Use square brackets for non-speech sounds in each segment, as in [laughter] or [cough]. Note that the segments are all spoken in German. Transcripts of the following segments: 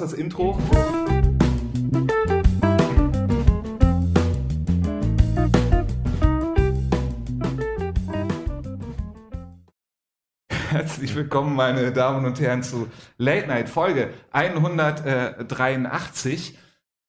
das Intro. Herzlich willkommen, meine Damen und Herren, zu Late Night Folge 183.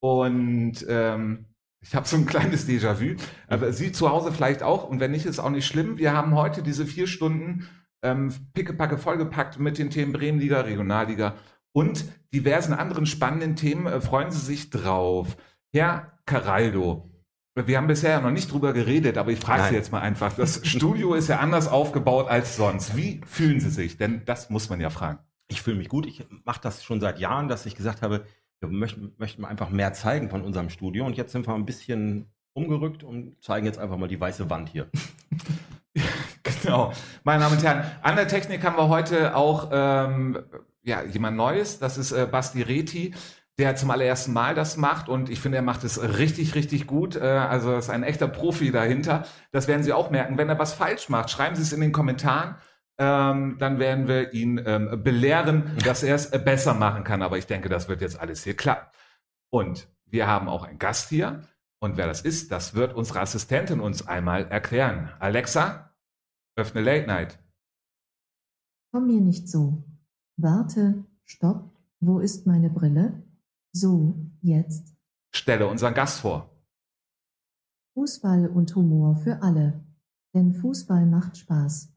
Und ähm, ich habe so ein kleines Déjà-vu, aber Sie zu Hause vielleicht auch. Und wenn nicht, ist auch nicht schlimm. Wir haben heute diese vier Stunden ähm, pickepacke vollgepackt mit den Themen Bremenliga, Regionalliga und diversen anderen spannenden Themen. Äh, freuen Sie sich drauf. Herr Caraldo, wir haben bisher ja noch nicht drüber geredet, aber ich frage Sie jetzt mal einfach. Das Studio ist ja anders aufgebaut als sonst. Wie fühlen Sie sich? Denn das muss man ja fragen. Ich fühle mich gut. Ich mache das schon seit Jahren, dass ich gesagt habe, wir möchten, möchten einfach mehr zeigen von unserem Studio. Und jetzt sind wir ein bisschen umgerückt und zeigen jetzt einfach mal die weiße Wand hier. [laughs] [laughs] genau. Meine Damen und Herren, an der Technik haben wir heute auch ähm, ja, jemand Neues. Das ist äh, Basti Reti der zum allerersten Mal das macht und ich finde, er macht es richtig, richtig gut. Äh, also ist ein echter Profi dahinter. Das werden Sie auch merken. Wenn er was falsch macht, schreiben Sie es in den Kommentaren. Ähm, dann werden wir ihn ähm, belehren, dass er es besser machen kann. Aber ich denke, das wird jetzt alles hier klappen. Und wir haben auch einen Gast hier. Und wer das ist, das wird unsere Assistentin uns einmal erklären. Alexa, öffne Late Night. Komm mir nicht so. Warte, stopp. Wo ist meine Brille? So, jetzt. Stelle unseren Gast vor. Fußball und Humor für alle. Denn Fußball macht Spaß.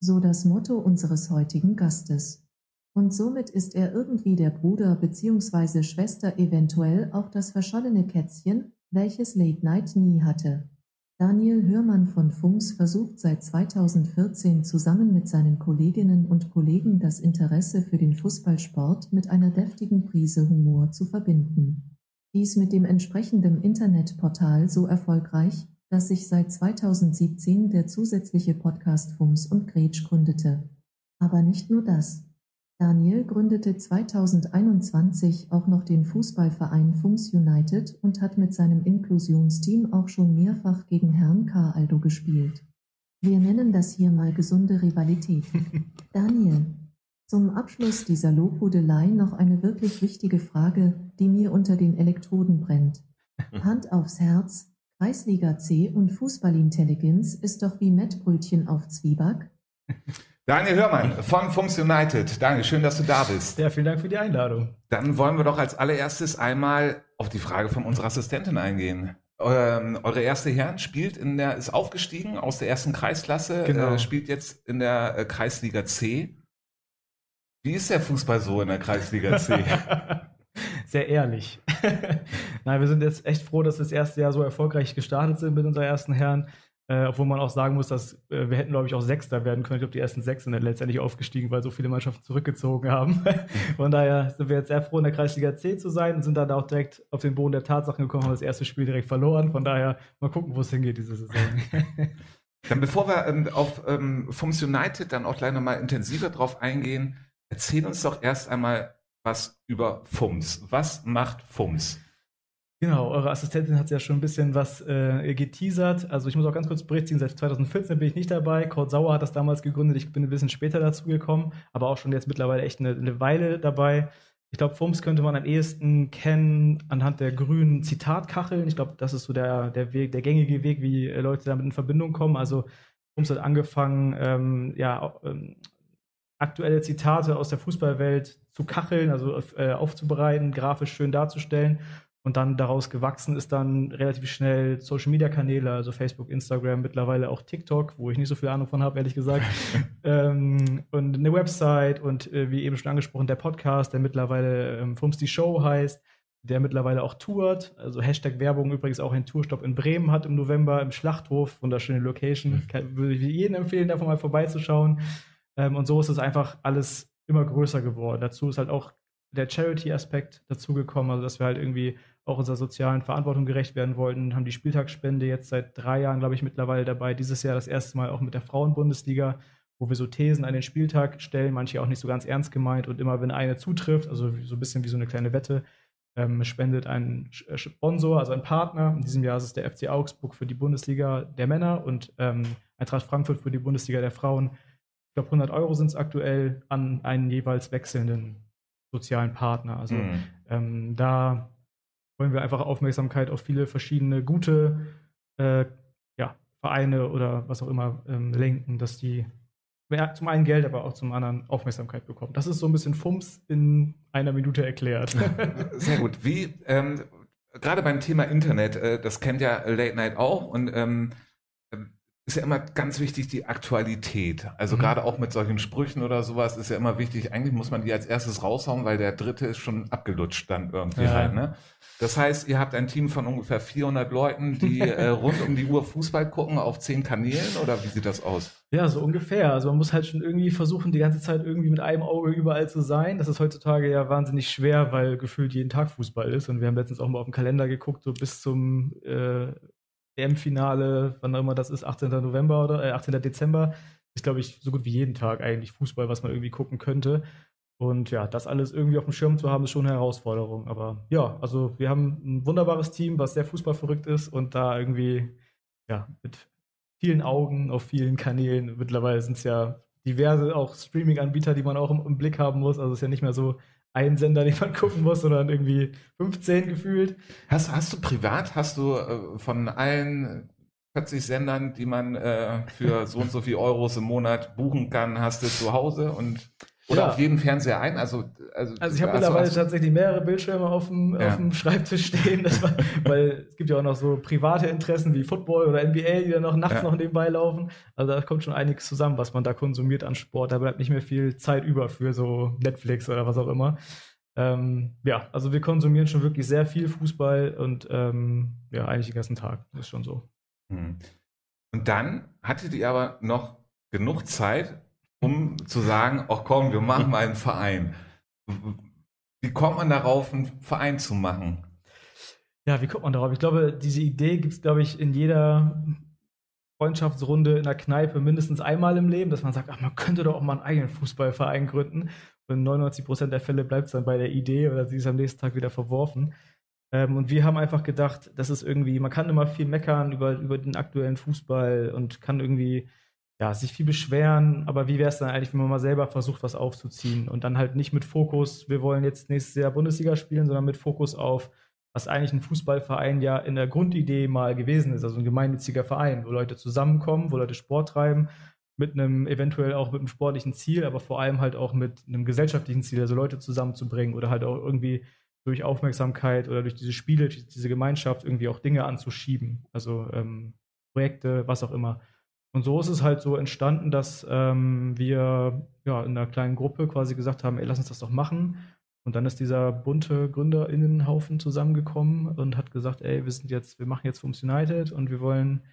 So das Motto unseres heutigen Gastes. Und somit ist er irgendwie der Bruder bzw. Schwester, eventuell auch das verschollene Kätzchen, welches Late Night nie hatte. Daniel Hörmann von Funks versucht seit 2014 zusammen mit seinen Kolleginnen und Kollegen das Interesse für den Fußballsport mit einer deftigen Prise Humor zu verbinden. Dies mit dem entsprechenden Internetportal so erfolgreich, dass sich seit 2017 der zusätzliche Podcast Funks und Gretsch gründete. Aber nicht nur das. Daniel gründete 2021 auch noch den Fußballverein Funks United und hat mit seinem Inklusionsteam auch schon mehrfach gegen Herrn K. Aldo gespielt. Wir nennen das hier mal gesunde Rivalität. [laughs] Daniel, zum Abschluss dieser Lobhudelei noch eine wirklich wichtige Frage, die mir unter den Elektroden brennt. [laughs] Hand aufs Herz, Kreisliga C und Fußballintelligenz ist doch wie Mettbrötchen auf Zwieback? [laughs] Daniel Hörmann von Funks United. Daniel, schön, dass du da bist. Ja, vielen Dank für die Einladung. Dann wollen wir doch als allererstes einmal auf die Frage von unserer Assistentin eingehen. Ähm, eure erste Herren spielt in der, ist aufgestiegen aus der ersten Kreisklasse, genau. äh, spielt jetzt in der äh, Kreisliga C. Wie ist der Fußball so in der Kreisliga C? [laughs] Sehr ehrlich. [laughs] Nein, wir sind jetzt echt froh, dass wir das erste Jahr so erfolgreich gestartet sind mit unseren ersten Herren. Äh, obwohl man auch sagen muss, dass äh, wir hätten, glaube ich, auch Sechster werden können. Ich glaube, die ersten sechs sind dann letztendlich aufgestiegen, weil so viele Mannschaften zurückgezogen haben. [laughs] Von daher sind wir jetzt sehr froh, in der Kreisliga C zu sein und sind dann auch direkt auf den Boden der Tatsachen gekommen, haben das erste Spiel direkt verloren. Von daher mal gucken, wo es hingeht diese Saison. [laughs] dann bevor wir ähm, auf ähm, Fums United dann auch gleich nochmal intensiver drauf eingehen, erzähl uns doch erst einmal was über Fums. Was macht Fums? Genau, eure Assistentin hat ja schon ein bisschen was äh, geteasert. Also ich muss auch ganz kurz berichten, seit 2014 bin ich nicht dabei. Kurt Sauer hat das damals gegründet, ich bin ein bisschen später dazu gekommen, aber auch schon jetzt mittlerweile echt eine, eine Weile dabei. Ich glaube, FUMS könnte man am ehesten kennen anhand der grünen Zitatkacheln. Ich glaube, das ist so der, der Weg, der gängige Weg, wie äh, Leute damit in Verbindung kommen. Also FUMS hat angefangen, ähm, ja, ähm, aktuelle Zitate aus der Fußballwelt zu kacheln, also äh, aufzubereiten, grafisch schön darzustellen und dann daraus gewachsen ist dann relativ schnell Social Media Kanäle, also Facebook, Instagram, mittlerweile auch TikTok, wo ich nicht so viel Ahnung von habe, ehrlich gesagt. [laughs] ähm, und eine Website und äh, wie eben schon angesprochen, der Podcast, der mittlerweile ähm, Fums die Show heißt, der mittlerweile auch tourt. Also Hashtag Werbung übrigens auch einen Tourstopp in Bremen hat im November im Schlachthof, wunderschöne Location. Mhm. Kann, würde ich jedem empfehlen, davon mal vorbeizuschauen. Ähm, und so ist es einfach alles immer größer geworden. Dazu ist halt auch der Charity-Aspekt dazugekommen, also dass wir halt irgendwie auch unserer sozialen Verantwortung gerecht werden wollten, haben die Spieltagsspende jetzt seit drei Jahren, glaube ich, mittlerweile dabei. Dieses Jahr das erste Mal auch mit der Frauenbundesliga, wo wir so Thesen an den Spieltag stellen, manche auch nicht so ganz ernst gemeint. Und immer wenn eine zutrifft, also so ein bisschen wie so eine kleine Wette, ähm, spendet ein äh, Sponsor, also ein Partner. In diesem Jahr ist es der FC Augsburg für die Bundesliga der Männer und ähm, Eintracht Frankfurt für die Bundesliga der Frauen. Ich glaube, 100 Euro sind es aktuell an einen jeweils wechselnden sozialen Partner. Also mhm. Ähm, da wollen wir einfach Aufmerksamkeit auf viele verschiedene gute äh, ja, Vereine oder was auch immer ähm, lenken, dass die zum einen Geld, aber auch zum anderen Aufmerksamkeit bekommen. Das ist so ein bisschen Fums in einer Minute erklärt. [laughs] Sehr gut. Wie, ähm, gerade beim Thema Internet, äh, das kennt ja Late Night auch und ähm, ist ja immer ganz wichtig die Aktualität. Also mhm. gerade auch mit solchen Sprüchen oder sowas ist ja immer wichtig. Eigentlich muss man die als erstes raushauen, weil der dritte ist schon abgelutscht dann irgendwie ja. halt. Ne? Das heißt, ihr habt ein Team von ungefähr 400 Leuten, die äh, [laughs] rund um die Uhr Fußball gucken auf zehn Kanälen oder wie sieht das aus? Ja, so ungefähr. Also man muss halt schon irgendwie versuchen, die ganze Zeit irgendwie mit einem Auge überall zu sein. Das ist heutzutage ja wahnsinnig schwer, weil gefühlt jeden Tag Fußball ist. Und wir haben letztens auch mal auf den Kalender geguckt, so bis zum äh, EM-Finale, wann auch immer das ist, 18. November oder äh, 18. Dezember, ist, glaube ich, so gut wie jeden Tag eigentlich Fußball, was man irgendwie gucken könnte. Und ja, das alles irgendwie auf dem Schirm zu haben, ist schon eine Herausforderung. Aber ja, also wir haben ein wunderbares Team, was sehr fußballverrückt ist und da irgendwie, ja, mit vielen Augen auf vielen Kanälen. Mittlerweile sind es ja diverse auch Streaming-Anbieter, die man auch im, im, Blick haben muss. Also es ist ja nicht mehr so ein Sender, den man gucken muss, sondern irgendwie 15 gefühlt. Hast, hast du privat, hast du äh, von allen 40 Sendern, die man äh, für so und so viel Euros im Monat buchen kann, hast du zu Hause und oder ja. auf jeden Fernseher ein? Also, also, also ich habe mittlerweile tatsächlich mehrere Bildschirme auf dem, ja. auf dem Schreibtisch stehen, war, weil es gibt ja auch noch so private Interessen wie Football oder NBA, die dann noch nachts ja. noch nebenbei laufen. Also da kommt schon einiges zusammen, was man da konsumiert an Sport. Da bleibt nicht mehr viel Zeit über für so Netflix oder was auch immer. Ähm, ja, also wir konsumieren schon wirklich sehr viel Fußball und ähm, ja, eigentlich den ganzen Tag. Das ist schon so. Hm. Und dann hattet ihr aber noch genug Zeit, um zu sagen, ach komm, wir machen mal einen Verein. Wie kommt man darauf, einen Verein zu machen? Ja, wie kommt man darauf? Ich glaube, diese Idee gibt es, glaube ich, in jeder Freundschaftsrunde in der Kneipe mindestens einmal im Leben, dass man sagt, ach, man könnte doch auch mal einen eigenen Fußballverein gründen. Und in 99 Prozent der Fälle bleibt es dann bei der Idee oder sie ist am nächsten Tag wieder verworfen. Ähm, und wir haben einfach gedacht, das ist irgendwie, man kann immer viel meckern über, über den aktuellen Fußball und kann irgendwie ja, sich viel beschweren, aber wie wäre es dann eigentlich, wenn man mal selber versucht, was aufzuziehen und dann halt nicht mit Fokus, wir wollen jetzt nächstes Jahr Bundesliga spielen, sondern mit Fokus auf, was eigentlich ein Fußballverein ja in der Grundidee mal gewesen ist, also ein gemeinnütziger Verein, wo Leute zusammenkommen, wo Leute Sport treiben, mit einem eventuell auch mit einem sportlichen Ziel, aber vor allem halt auch mit einem gesellschaftlichen Ziel, also Leute zusammenzubringen oder halt auch irgendwie durch Aufmerksamkeit oder durch diese Spiele, durch diese Gemeinschaft irgendwie auch Dinge anzuschieben, also ähm, Projekte, was auch immer. Und so ist es halt so entstanden, dass ähm, wir ja, in einer kleinen Gruppe quasi gesagt haben, ey, lass uns das doch machen. Und dann ist dieser bunte GründerInnenhaufen zusammengekommen und hat gesagt, ey, wir sind jetzt, wir machen jetzt Fums United und wir wollen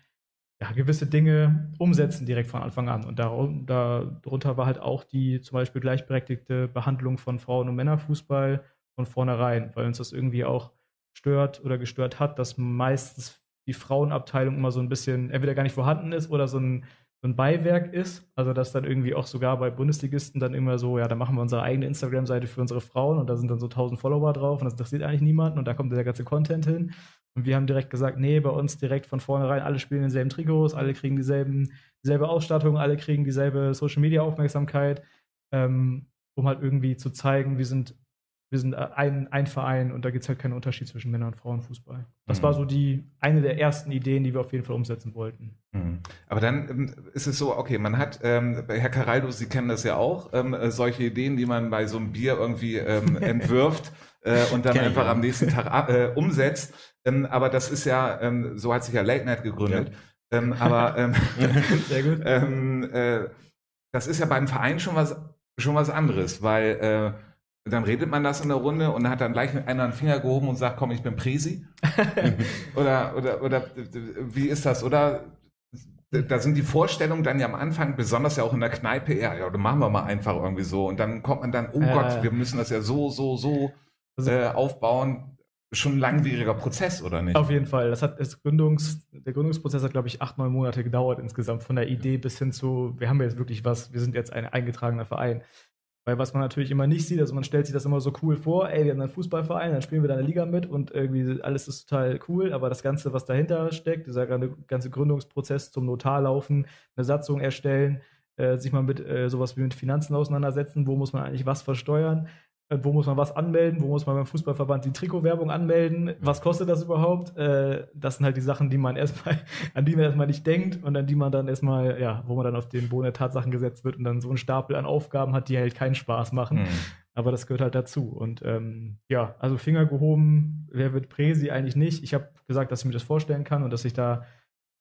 ja, gewisse Dinge umsetzen direkt von Anfang an. Und darunter war halt auch die zum Beispiel gleichberechtigte Behandlung von Frauen- und Männerfußball von vornherein, weil uns das irgendwie auch stört oder gestört hat, dass meistens die Frauenabteilung immer so ein bisschen entweder gar nicht vorhanden ist oder so ein, so ein Beiwerk ist. Also dass dann irgendwie auch sogar bei Bundesligisten dann immer so, ja, da machen wir unsere eigene Instagram-Seite für unsere Frauen und da sind dann so 1000 Follower drauf und das interessiert eigentlich niemanden und da kommt der ganze Content hin. Und wir haben direkt gesagt, nee, bei uns direkt von vornherein, alle spielen denselben Trikots, alle kriegen dieselben, dieselbe Ausstattung, alle kriegen dieselbe Social-Media-Aufmerksamkeit, ähm, um halt irgendwie zu zeigen, wir sind wir sind äh, ein, ein Verein und da gibt es halt keinen Unterschied zwischen Männer- und Frauenfußball. Das mhm. war so die eine der ersten Ideen, die wir auf jeden Fall umsetzen wollten. Mhm. Aber dann ähm, ist es so, okay, man hat, ähm, Herr Caraldo, Sie kennen das ja auch, ähm, äh, solche Ideen, die man bei so einem Bier irgendwie ähm, [laughs] entwirft äh, und dann einfach am nächsten Tag äh, umsetzt. Ähm, aber das ist ja, so hat sich ja Late Night gegründet. Ja. aber [laughs] Sehr gut. [laughs] Äh, das ist ja beim Verein schon was schon was anderes, weil äh, dann redet man das in der Runde und hat dann gleich einer einen Finger gehoben und sagt, komm, ich bin Presi. [laughs] oder, oder, oder wie ist das? Oder da sind die Vorstellungen dann ja am Anfang, besonders ja auch in der Kneipe, eher, ja, dann machen wir mal einfach irgendwie so. Und dann kommt man dann, oh äh, Gott, wir müssen das ja so, so, so also äh, aufbauen. Schon ein langwieriger Prozess, oder nicht? Auf jeden Fall. Das hat das Gründungs, der Gründungsprozess hat, glaube ich, acht, neun Monate gedauert insgesamt, von der Idee bis hin zu, wir haben jetzt wirklich was, wir sind jetzt ein eingetragener Verein. Weil was man natürlich immer nicht sieht, also man stellt sich das immer so cool vor, ey, wir haben einen Fußballverein, dann spielen wir da eine Liga mit und irgendwie alles ist total cool, aber das Ganze, was dahinter steckt, dieser ganze Gründungsprozess zum Notar laufen, eine Satzung erstellen, äh, sich mal mit äh, sowas wie mit Finanzen auseinandersetzen, wo muss man eigentlich was versteuern, wo muss man was anmelden, wo muss man beim Fußballverband die Trikotwerbung anmelden, was kostet das überhaupt? Äh, das sind halt die Sachen, die man [laughs] erstmal, an die man erstmal nicht denkt und an die man dann erstmal, ja, wo man dann auf den Boden der Tatsachen gesetzt wird und dann so einen Stapel an Aufgaben hat, die halt keinen Spaß machen. Mhm. Aber das gehört halt dazu. Und ähm, ja, also Finger gehoben, wer wird Präsi eigentlich nicht? Ich habe gesagt, dass ich mir das vorstellen kann und dass ich da,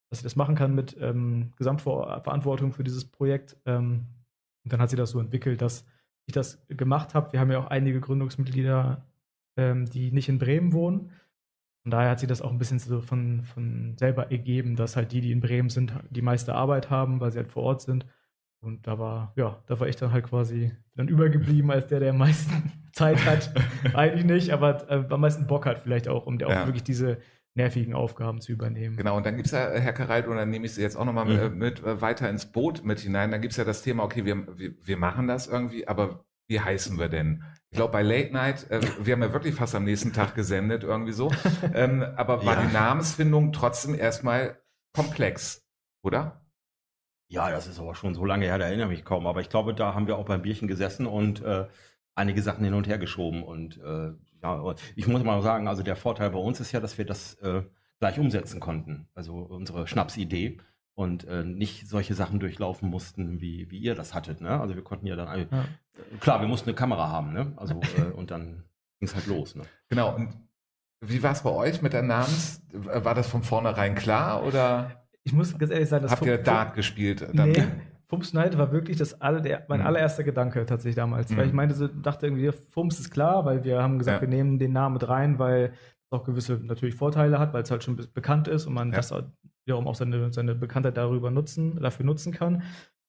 dass ich das machen kann mit ähm, Gesamtverantwortung für dieses Projekt. Ähm, und dann hat sie das so entwickelt, dass ich das gemacht habe. Wir haben ja auch einige Gründungsmitglieder, ähm, die nicht in Bremen wohnen. Von daher hat sie das auch ein bisschen so von, von selber ergeben, dass halt die, die in Bremen sind, die meiste Arbeit haben, weil sie halt vor Ort sind. Und da war, ja, da war ich dann halt quasi dann übergeblieben als der, der am meisten [laughs] Zeit hat. [laughs] Eigentlich nicht, aber äh, am meisten Bock hat vielleicht auch, um der auch wirklich diese nervigen Aufgaben zu übernehmen. Genau, und dann gibt es ja, Herr Kareit, und dann nehme ich Sie jetzt auch nochmal mhm. mit, mit äh, weiter ins Boot mit hinein. Dann gibt es ja das Thema, okay, wir, wir, wir machen das irgendwie, aber wie heißen wir denn? Ich glaube, bei Late Night, äh, wir haben ja wirklich fast am nächsten Tag gesendet, irgendwie so. [laughs] Ähm, aber war ja. die Namensfindung trotzdem erstmal komplex, oder? Ja, das ist aber schon so lange her, da erinnere ich mich kaum. Aber ich glaube, da haben wir auch beim Bierchen gesessen und äh, einige Sachen hin und her geschoben. Und äh, ja, ich muss mal sagen, also der Vorteil bei uns ist ja, dass wir das äh, gleich umsetzen konnten. Also unsere Schnapsidee und äh, nicht solche Sachen durchlaufen mussten, wie, wie ihr das hattet. Ne? Also wir konnten ja dann, ja. klar, wir mussten eine Kamera haben, ne? Also äh, und dann ging es halt los. Ne? Genau. Und wie war es bei euch mit der Namens? War das von vornherein klar oder? Ich muss ganz ehrlich sagen, das habt ihr Dart gespielt? Dann? Nee. Fums Night war wirklich das alle, der, mein mhm. allererster Gedanke tatsächlich damals. Mhm. Weil ich meinte, so, dachte irgendwie, Fums ist klar, weil wir haben gesagt, ja. wir nehmen den Namen mit rein, weil es auch gewisse natürlich Vorteile hat, weil es halt schon bekannt ist und man ja. das wiederum auch seine, seine Bekanntheit darüber nutzen, dafür nutzen kann.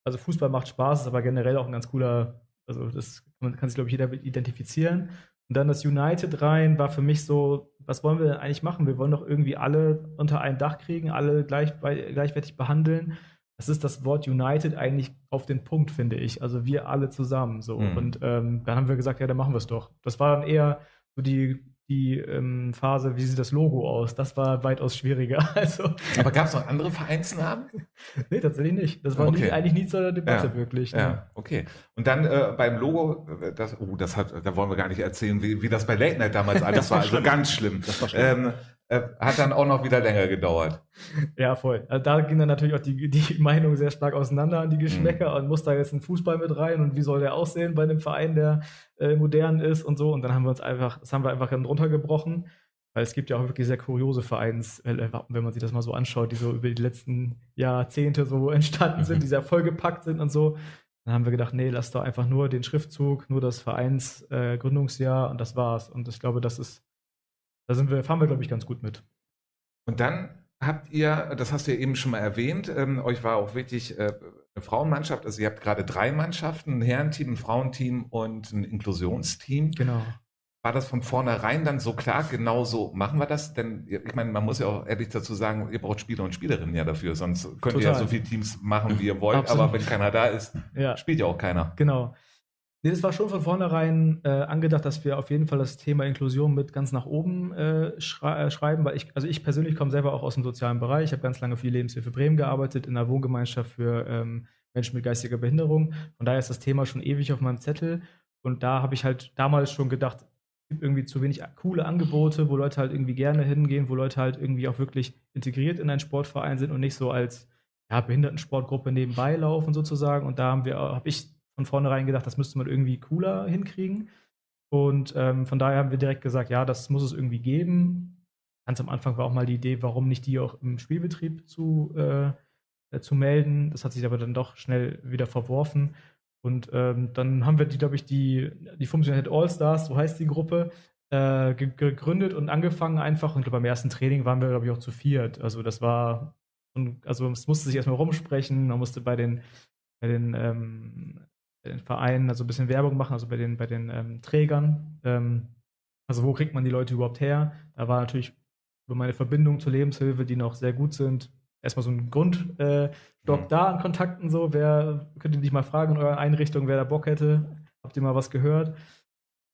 Also Fußball macht Spaß, ist aber generell auch ein ganz cooler, also das man kann sich, glaube ich, jeder identifizieren. Und dann das United rein war für mich so, was wollen wir denn eigentlich machen? Wir wollen doch irgendwie alle unter ein Dach kriegen, alle gleich, gleichwertig behandeln das ist das Wort United eigentlich auf den Punkt, finde ich. Also wir alle zusammen so. Mhm. Und ähm, dann haben wir gesagt, ja, dann machen wir es doch. Das war dann eher so die, die ähm, Phase, wie sieht das Logo aus? Das war weitaus schwieriger. [laughs] Also, Aber gab es noch andere Vereinsnamen? [laughs] nee, tatsächlich nicht. Das war okay. nie, eigentlich nie zur Debatte ja. wirklich. Ne? Ja, okay. Und dann äh, beim Logo, äh, das, oh, das hat, da wollen wir gar nicht erzählen, wie, wie das bei Late Night damals [laughs] alles war. Also ganz schlimm. Das war schlimm. Ähm, äh, hat dann auch noch wieder länger gedauert. Ja, voll. Also da ging dann natürlich auch die, die Meinung sehr stark auseinander an die Geschmäcker mhm. und muss da jetzt ein Fußball mit rein und wie soll der aussehen bei einem Verein, der äh, modern ist und so. Und dann haben wir uns einfach, das haben wir einfach dann runtergebrochen. Weil es gibt ja auch wirklich sehr kuriose Vereinswappen, wenn man sich das mal so anschaut, die so über die letzten Jahrzehnte so entstanden sind, mhm. die sehr vollgepackt sind und so. Dann haben wir gedacht, nee, lass doch einfach nur den Schriftzug, nur das Vereinsgründungsjahr äh, und das war's. Und ich glaube, das ist da sind wir, fahren wir, glaube ich, ganz gut mit. Und dann habt ihr, das hast du ja eben schon mal erwähnt, ähm, euch war auch wirklich äh, eine Frauenmannschaft, also ihr habt gerade drei Mannschaften, ein Herrenteam, ein Frauenteam und ein Inklusionsteam. Genau. War das von vornherein dann so klar, genau so machen wir das? Denn ich meine, man muss ja auch ehrlich dazu sagen, ihr braucht Spieler und Spielerinnen ja dafür, sonst könnt Total. ihr ja so viele Teams machen, wie ihr wollt, Absolut. aber wenn keiner da ist, ja. spielt ja auch keiner. Genau. Nee, das war schon von vornherein äh, angedacht, dass wir auf jeden Fall das Thema Inklusion mit ganz nach oben äh, schrei äh, schreiben, weil ich, also ich persönlich komme selber auch aus dem sozialen Bereich. Ich habe ganz lange für die Lebenshilfe Bremen gearbeitet, in einer Wohngemeinschaft für ähm, Menschen mit geistiger Behinderung. Von daher ist das Thema schon ewig auf meinem Zettel. Und da habe ich halt damals schon gedacht, es gibt irgendwie zu wenig coole Angebote, wo Leute halt irgendwie gerne hingehen, wo Leute halt irgendwie auch wirklich integriert in einen Sportverein sind und nicht so als ja, Behindertensportgruppe nebenbei laufen sozusagen. Und da haben wir, habe ich von vornherein gedacht, das müsste man irgendwie cooler hinkriegen. Und ähm, von daher haben wir direkt gesagt, ja, das muss es irgendwie geben. Ganz am Anfang war auch mal die Idee, warum nicht die auch im Spielbetrieb zu, äh, zu melden. Das hat sich aber dann doch schnell wieder verworfen. Und ähm, dann haben wir die, glaube ich, die, die Funktionalität All-Stars, so heißt die Gruppe, äh, gegründet und angefangen einfach. Und beim ersten Training waren wir, glaube ich, auch zu viert. Also das war, also es musste sich erstmal rumsprechen, man musste bei den, bei den ähm, bei den Vereinen also ein bisschen Werbung machen, also bei den, bei den ähm, Trägern. Ähm, also wo kriegt man die Leute überhaupt her? Da war natürlich über meine Verbindung zur Lebenshilfe, die noch sehr gut sind, erstmal so ein Grundstock äh, mhm. da an Kontakten so. Wer könnt ihr nicht mal fragen in eurer Einrichtung, wer da Bock hätte? Habt ihr mal was gehört?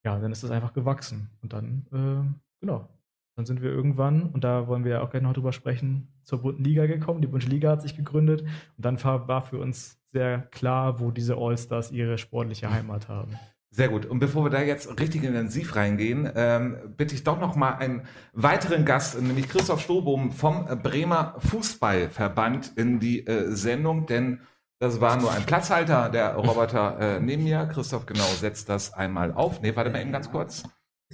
Ja, dann ist das einfach gewachsen. Und dann, äh, genau, dann sind wir irgendwann, und da wollen wir ja auch gleich noch drüber sprechen, zur Bunten Liga gekommen. Die Bundesliga hat sich gegründet. Und dann war für uns sehr klar, wo diese All-Stars ihre sportliche Heimat haben. Sehr gut. Und bevor wir da jetzt richtig intensiv reingehen, ähm, bitte ich doch noch mal einen weiteren Gast, nämlich Christoph Stobohm vom Bremer Fußballverband in die äh, Sendung, denn das war nur ein Platzhalter, der Roboter äh, neben mir. Christoph, genau, setzt das einmal auf. Nee, warte mal eben ganz kurz.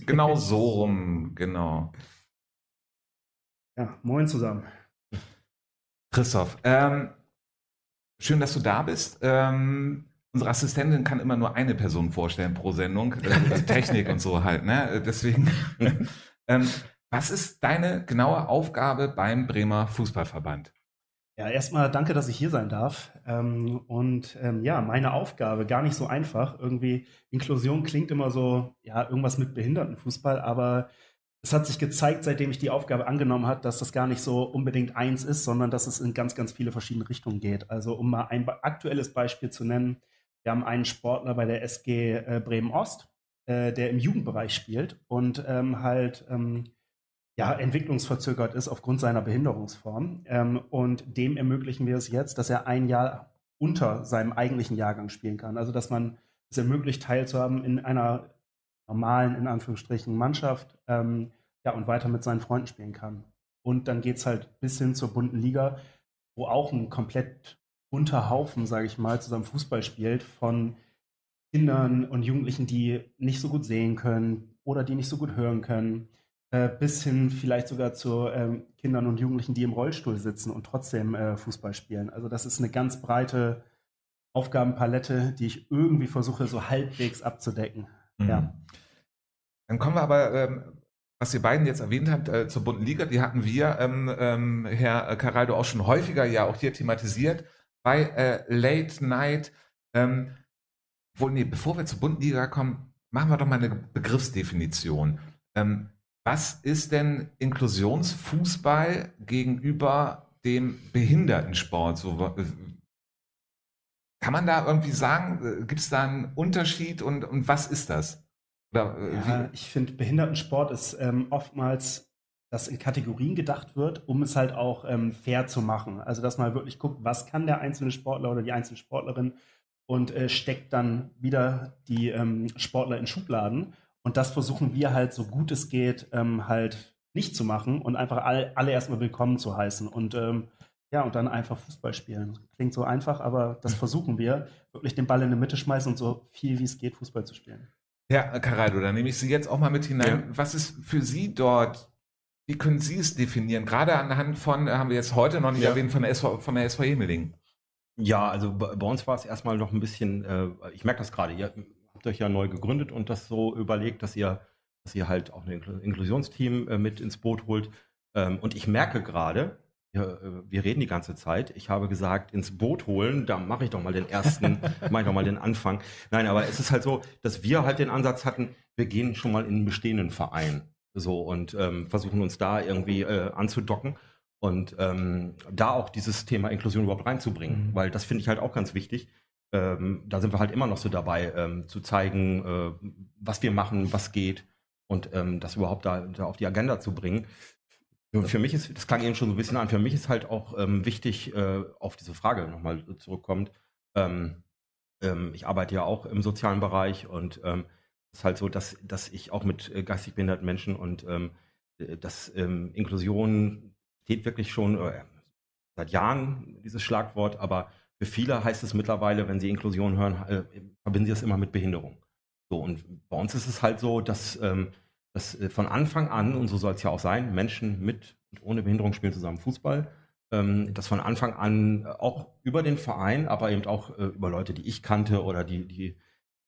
Genau so rum, genau. Ja, moin zusammen. Christoph, ähm, schön, dass du da bist. Ähm, unsere Assistentin kann immer nur eine Person vorstellen pro Sendung. Äh, [laughs] Technik und so halt, ne? Deswegen. [laughs] ähm, was ist deine genaue Aufgabe beim Bremer Fußballverband? Ja, erstmal danke, dass ich hier sein darf. Ähm, und ähm, ja, meine Aufgabe, gar nicht so einfach. Irgendwie, Inklusion klingt immer so, ja, irgendwas mit Behindertenfußball, aber es hat sich gezeigt, seitdem ich die Aufgabe angenommen habe, dass das gar nicht so unbedingt eins ist, sondern dass es in ganz, ganz viele verschiedene Richtungen geht. Also um mal ein aktuelles Beispiel zu nennen, wir haben einen Sportler bei der SG äh, Bremen Ost, äh, der im Jugendbereich spielt und ähm, halt ähm, ja, entwicklungsverzögert ist aufgrund seiner Behinderungsform. Ähm, und dem ermöglichen wir es jetzt, dass er ein Jahr unter seinem eigentlichen Jahrgang spielen kann. Also dass man es ermöglicht, teilzuhaben in einer normalen, in Anführungsstrichen, Mannschaft ähm, ja, und weiter mit seinen Freunden spielen kann. Und dann geht es halt bis hin zur bunten Liga, wo auch ein komplett bunter Haufen, sage ich mal, zusammen Fußball spielt von Kindern und Jugendlichen, die nicht so gut sehen können oder die nicht so gut hören können, äh, bis hin vielleicht sogar zu ähm, Kindern und Jugendlichen, die im Rollstuhl sitzen und trotzdem äh, Fußball spielen. Also das ist eine ganz breite Aufgabenpalette, die ich irgendwie versuche so halbwegs abzudecken. Mhm. Ja. Dann kommen wir aber, ähm, was ihr beiden jetzt erwähnt habt, äh, zur bunten Liga, die hatten wir, ähm, ähm, Herr Caraldo, auch schon häufiger ja auch hier thematisiert bei äh, Late Night. Ähm, wo, nee, bevor wir zur bunten Liga kommen, machen wir doch mal eine Begriffsdefinition. Ähm, was ist denn Inklusionsfußball gegenüber dem Behindertensport? So, kann man da irgendwie sagen, äh, gibt es da einen Unterschied und, und was ist das? Oder, äh, ja, ich finde, Behindertensport ist ähm, oftmals, dass in Kategorien gedacht wird, um es halt auch ähm, fair zu machen. Also, dass man wirklich guckt, was kann der einzelne Sportler oder die einzelne Sportlerin und äh, steckt dann wieder die ähm, Sportler in Schubladen und das versuchen wir halt so gut es geht ähm, halt nicht zu machen und einfach all, alle erstmal willkommen zu heißen. Und ähm, ja, und dann einfach Fußball spielen. Klingt so einfach, aber das versuchen wir, wirklich den Ball in die Mitte schmeißen und so viel wie es geht Fußball zu spielen. Ja, Caraldo, dann nehme ich Sie jetzt auch mal mit hinein. Ja. Was ist für Sie dort, wie können Sie es definieren? Gerade anhand von, haben wir jetzt heute noch nicht ja. erwähnt, von der, SV, von der SV Emeling. Ja, also bei uns war es erstmal noch ein bisschen, äh, ich merke das gerade, ihr habt euch ja neu gegründet und das so überlegt, dass ihr, dass ihr halt auch ein Inklusionsteam äh, mit ins Boot holt. Ähm, und ich merke gerade, wir, äh, wir reden die ganze Zeit. Ich habe gesagt, ins Boot holen, da mache ich doch mal den ersten, [laughs] mache ich doch mal den Anfang. Nein, aber es ist halt so, dass wir halt den Ansatz hatten, wir gehen schon mal in einen bestehenden Verein so und ähm, versuchen uns da irgendwie äh, anzudocken und ähm, da auch dieses Thema Inklusion überhaupt reinzubringen, mhm. weil das finde ich halt auch ganz wichtig ähm, da sind wir halt immer noch so dabei, ähm, zu zeigen, äh, was wir machen, was geht und ähm, das überhaupt da, da, auf die Agenda zu bringen. Für mich ist, das klang eben schon so ein bisschen an, für mich ist halt auch ähm, wichtig, äh, auf diese Frage nochmal zurückkommt. Ähm, ähm, ich arbeite ja auch im sozialen Bereich und es ist halt so, dass, dass ich auch mit äh, geistig behinderten Menschen und äh, dass Inklusion steht wirklich schon äh, seit Jahren, dieses Schlagwort, aber für viele heißt es mittlerweile, wenn sie Inklusion hören, äh, verbinden sie es immer mit Behinderung. So, und bei uns ist es halt so, dass, ähm, dass äh, von Anfang an, und so soll es ja auch sein, Menschen mit und ohne Behinderung spielen zusammen Fußball, ähm, dass von Anfang an auch über den Verein, aber eben auch äh, über Leute, die ich kannte oder die, die,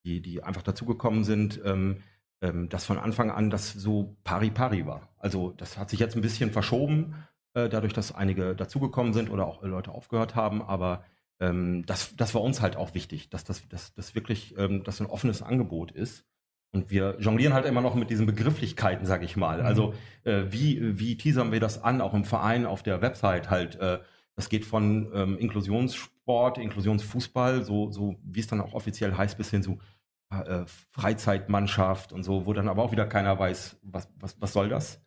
die, die einfach dazugekommen sind, ähm, ähm, dass von Anfang an das so pari-pari war. Also das hat sich jetzt ein bisschen verschoben, äh, dadurch, dass einige dazugekommen sind oder auch Leute aufgehört haben, aber das, das war uns halt auch wichtig, dass das, dass, dass wirklich ähm, das ein offenes Angebot ist. Und wir jonglieren halt immer noch mit diesen Begrifflichkeiten, sag ich mal. Also mhm. äh, wie, wie teasern wir das an, auch im Verein, auf der Website halt. Äh, das geht von ähm, Inklusionssport, Inklusionsfußball, so, so wie es dann auch offiziell heißt, bis hin zu äh, Freizeitmannschaft und so, wo dann aber auch wieder keiner weiß, was, was, was soll das?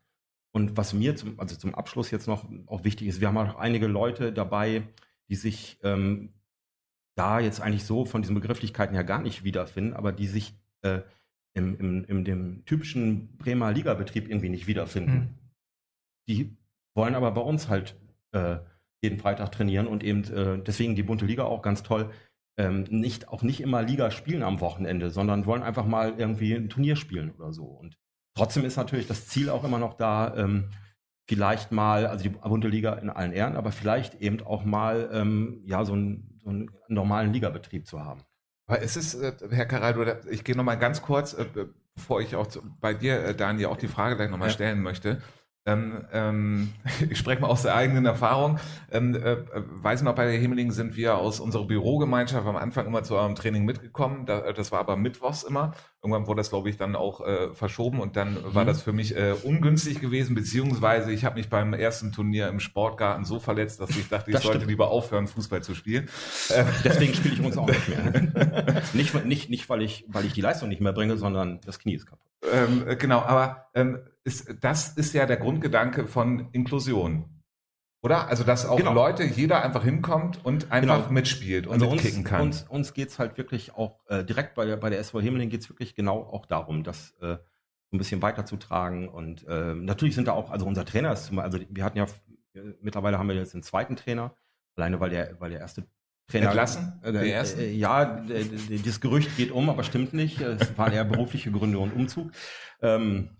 Und was mir zum, also zum Abschluss jetzt noch auch wichtig ist, wir haben auch einige Leute dabei, die sich ähm, da jetzt eigentlich so von diesen Begrifflichkeiten ja gar nicht wiederfinden, aber die sich äh, im, im, in dem typischen Bremer Ligabetrieb irgendwie nicht wiederfinden. Mhm. Die wollen aber bei uns halt äh, jeden Freitag trainieren und eben äh, deswegen die bunte Liga auch ganz toll. Ähm, nicht, auch nicht immer Liga spielen am Wochenende, sondern wollen einfach mal irgendwie ein Turnier spielen oder so. Und trotzdem ist natürlich das Ziel auch immer noch da, ähm, vielleicht mal, also die bunte Liga in allen Ehren, aber vielleicht eben auch mal ähm, ja, so, einen, so einen normalen Ligabetrieb zu haben. Aber es ist, äh, Herr Caraldo, ich gehe nochmal ganz kurz, äh, bevor ich auch zu, bei dir, äh, Daniel, auch die Frage gleich nochmal Ja. stellen möchte. Ähm, ähm, [laughs] ich spreche mal aus der eigenen Erfahrung. Ähm, äh, weiß noch, bei der Himmeling sind wir aus unserer Bürogemeinschaft am Anfang immer zu eurem Training mitgekommen. Da, äh, das war aber mittwochs immer. Irgendwann wurde das, glaube ich, dann auch äh, verschoben und dann war Mhm. das für mich äh, ungünstig gewesen, beziehungsweise ich habe mich beim ersten Turnier im Sportgarten so verletzt, dass ich dachte, ich Das sollte stimmt. lieber aufhören, Fußball zu spielen. Äh, [laughs] Deswegen spiele ich uns auch nicht mehr. [laughs] nicht, nicht, nicht weil, ich, weil ich die Leistung nicht mehr bringe, sondern das Knie ist kaputt. Ähm, äh, genau, aber ähm, ist, das ist ja der Grundgedanke von Inklusion. Oder? Also, dass auch Genau. Leute, jeder einfach hinkommt und einfach Genau. mitspielt und Also uns, mitkicken kann. uns, uns geht es halt wirklich auch äh, direkt bei der, bei der SV Himmeling geht es wirklich genau auch darum, das äh, so ein bisschen weiterzutragen. Und äh, natürlich sind da auch, also unser Trainer ist zum Beispiel, also wir hatten ja, äh, mittlerweile haben wir jetzt einen zweiten Trainer, alleine weil der, weil der erste Trainer. Entlassen? Äh, Den ersten? äh, ja, äh, äh, das Gerücht geht um, aber stimmt nicht. Es waren eher berufliche Gründe und Umzug. Ähm,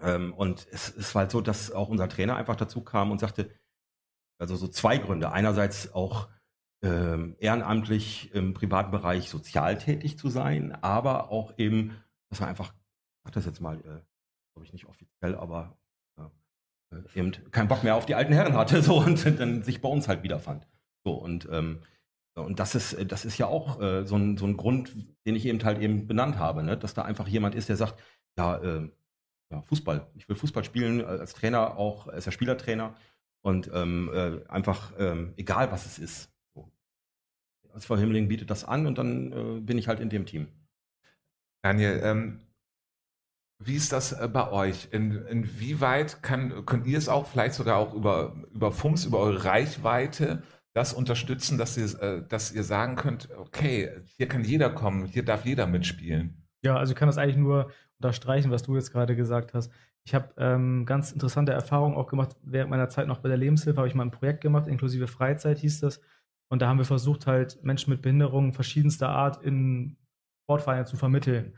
ähm, und es, es war halt so, dass auch unser Trainer einfach dazu kam und sagte, also so zwei Gründe. Einerseits auch ähm, ehrenamtlich im privaten Bereich sozial tätig zu sein, aber auch eben, dass er einfach, ich sag das jetzt mal, äh, glaube ich nicht offiziell, aber äh, äh, eben keinen Bock mehr auf die alten Herren hatte [laughs] so und dann sich bei uns halt wiederfand. So und ähm, und das ist, das ist ja auch äh, so, ein, so ein Grund, den ich eben halt eben benannt habe, ne? dass da einfach jemand ist, der sagt, ja, äh, ja, Fußball, ich will Fußball spielen, äh, als Trainer auch, als der Spielertrainer und ähm, äh, einfach, ähm, egal was es ist. So. Als Frau Himmeling bietet das an und dann äh, bin ich halt in dem Team. Daniel, ähm, wie ist das äh, bei euch? In, inwieweit kann, könnt ihr es auch vielleicht sogar auch über, über FUMS, über eure Reichweite das unterstützen, dass ihr, äh, dass ihr sagen könnt, okay, hier kann jeder kommen, hier darf jeder mitspielen? Ja, also ich kann das eigentlich nur unterstreichen, was du jetzt gerade gesagt hast. Ich habe ähm, ganz interessante Erfahrungen auch gemacht. Während meiner Zeit noch bei der Lebenshilfe habe ich mal ein Projekt gemacht, inklusive Freizeit hieß das. Und da haben wir versucht, halt Menschen mit Behinderungen verschiedenster Art in Sportvereine zu vermitteln.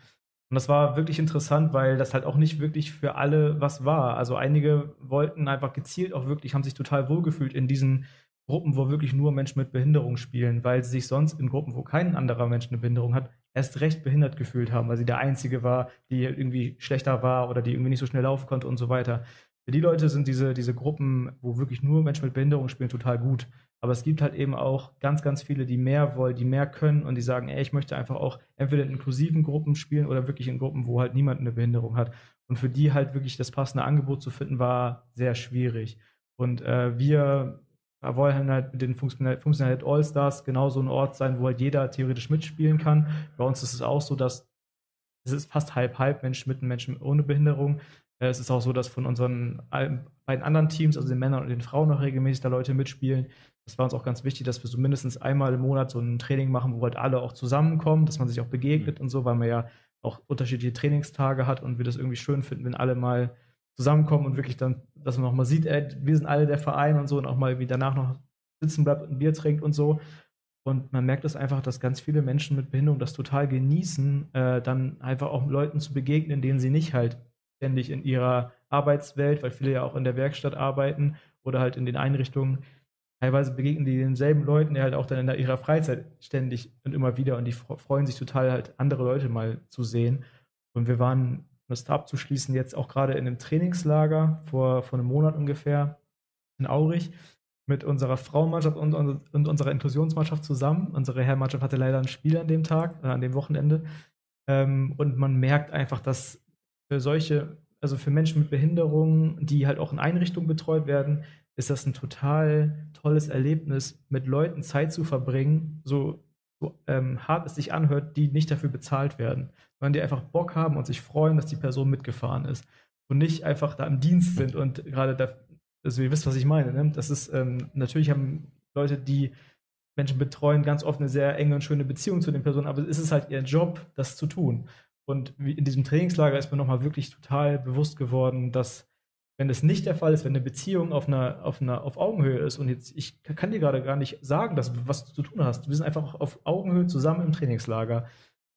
Und das war wirklich interessant, weil das halt auch nicht wirklich für alle was war. Also einige wollten einfach gezielt auch wirklich, haben sich total wohlgefühlt in diesen Gruppen, wo wirklich nur Menschen mit Behinderung spielen, weil sie sich sonst in Gruppen, wo kein anderer Mensch eine Behinderung hat, erst recht behindert gefühlt haben, weil sie der Einzige war, die irgendwie schlechter war oder die irgendwie nicht so schnell laufen konnte und so weiter. Für die Leute sind diese, diese Gruppen, wo wirklich nur Menschen mit Behinderung spielen, total gut. Aber es gibt halt eben auch ganz, ganz viele, die mehr wollen, die mehr können und die sagen, ey, ich möchte einfach auch entweder in inklusiven Gruppen spielen oder wirklich in Gruppen, wo halt niemand eine Behinderung hat. Und für die halt wirklich das passende Angebot zu finden, war sehr schwierig. Und äh, wir wollen halt mit den Funktional- Funktionalität All-Stars genauso ein Ort sein, wo halt jeder theoretisch mitspielen kann. Bei uns ist es auch so, dass es ist fast halb-halb Menschen mit und Menschen ohne Behinderung. Äh, Es ist auch so, dass von unseren beiden anderen Teams, also den Männern und den Frauen, noch regelmäßig da Leute mitspielen. Das war uns auch ganz wichtig, dass wir so mindestens einmal im Monat so ein Training machen, wo halt alle auch zusammenkommen, dass man sich auch begegnet und so, weil man ja auch unterschiedliche Trainingstage hat und wir das irgendwie schön finden, wenn alle mal zusammenkommen und wirklich dann, dass man noch mal sieht, ey, wir sind alle der Verein und so und auch mal wie danach noch sitzen bleibt und ein Bier trinkt und so. Und man merkt es einfach, dass ganz viele Menschen mit Behinderung das total genießen, äh, dann einfach auch Leuten zu begegnen, denen sie nicht halt ständig in ihrer Arbeitswelt, weil viele ja auch in der Werkstatt arbeiten oder halt in den Einrichtungen, teilweise begegnen die denselben Leuten, die halt auch dann in ihrer Freizeit ständig und immer wieder und die fre- freuen sich total halt andere Leute mal zu sehen. Und wir waren, um das abzuschließen, jetzt auch gerade in einem Trainingslager vor, vor einem Monat ungefähr in Aurich mit unserer Frauenmannschaft und, und, und unserer Inklusionsmannschaft zusammen. Unsere Herrenmannschaft hatte leider ein Spiel an dem Tag, äh, an dem Wochenende. Ähm, und man merkt einfach, dass für solche, also für Menschen mit Behinderungen, die halt auch in Einrichtungen betreut werden, ist das ein total tolles Erlebnis, mit Leuten Zeit zu verbringen, so, so ähm, hart es sich anhört, die nicht dafür bezahlt werden, sondern die einfach Bock haben und sich freuen, dass die Person mitgefahren ist und nicht einfach da im Dienst sind und gerade da, also ihr wisst, was ich meine, ne? Das ist, ähm, natürlich haben Leute, die Menschen betreuen, ganz oft eine sehr enge und schöne Beziehung zu den Personen, aber es ist halt ihr Job, das zu tun. Und in diesem Trainingslager ist mir nochmal wirklich total bewusst geworden, dass wenn es nicht der Fall ist, wenn eine Beziehung auf einer, auf einer, auf Augenhöhe ist und jetzt, ich kann dir gerade gar nicht sagen, dass, was du zu tun hast. Wir sind einfach auf Augenhöhe zusammen im Trainingslager.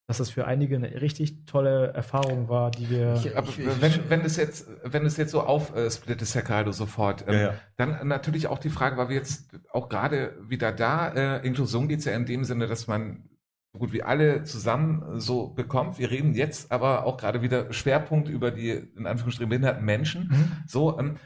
Dass das für einige eine richtig tolle Erfahrung war, die wir. Ich, aber wenn, wenn es jetzt, wenn es jetzt so aufsplittest, Herr Cardo, sofort, ähm, Ja, ja. dann natürlich auch die Frage, weil wir jetzt auch gerade wieder da, äh, Inklusion geht es ja in dem Sinne, dass man gut wie alle zusammen so bekommt. Wir reden jetzt aber auch gerade wieder Schwerpunkt über die, in Anführungsstrichen, behinderten Menschen. Mhm. So, ähm,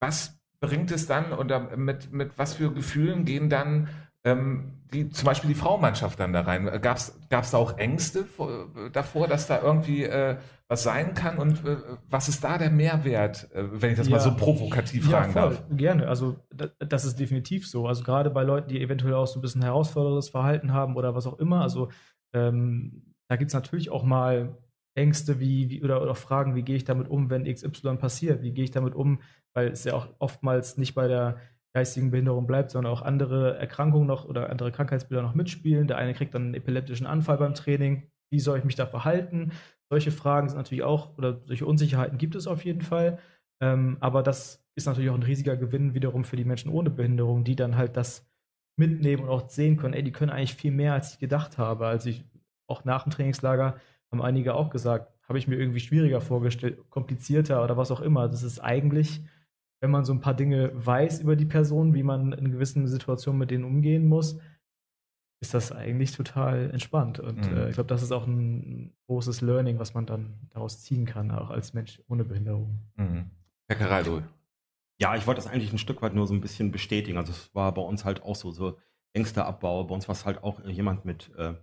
was bringt es dann oder mit, mit was für Gefühlen gehen dann ähm, die, zum Beispiel die Frauenmannschaft dann da rein? Gab es da auch Ängste vor, davor, dass da irgendwie äh, was sein kann? Und äh, was ist da der Mehrwert, äh, wenn ich das mal Ja. so provokativ fragen voll, darf? Gerne. Also da, das ist definitiv so. Also gerade bei Leuten, die eventuell auch so ein bisschen herausforderndes Verhalten haben oder was auch immer. Also ähm, da gibt es natürlich auch mal Ängste wie, wie oder, oder Fragen, wie gehe ich damit um, wenn XY passiert? Wie gehe ich damit um? Weil es ja auch oftmals nicht bei der geistigen Behinderung bleibt, sondern auch andere Erkrankungen noch oder andere Krankheitsbilder noch mitspielen. Der eine kriegt dann einen epileptischen Anfall beim Training. Wie soll ich mich da verhalten? Solche Fragen sind natürlich auch, oder solche Unsicherheiten gibt es auf jeden Fall. Ähm, aber das ist natürlich auch ein riesiger Gewinn wiederum für die Menschen ohne Behinderung, die dann halt das mitnehmen und auch sehen können, ey, die können eigentlich viel mehr, als ich gedacht habe. Also ich, auch nach dem Trainingslager haben einige auch gesagt, habe ich mir irgendwie schwieriger vorgestellt, komplizierter oder was auch immer. Das ist eigentlich, wenn man so ein paar Dinge weiß über die Person, wie man in gewissen Situationen mit denen umgehen muss, ist das eigentlich total entspannt. Und Mhm. äh, ich glaube, das ist auch ein großes Learning, was man dann daraus ziehen kann, auch als Mensch ohne Behinderung. Mhm. Herr Caraldo. Ja, ich wollte das eigentlich ein Stück weit nur so ein bisschen bestätigen. Also es war bei uns halt auch so, so Ängsteabbau. Bei uns war es halt auch jemand mit, äh,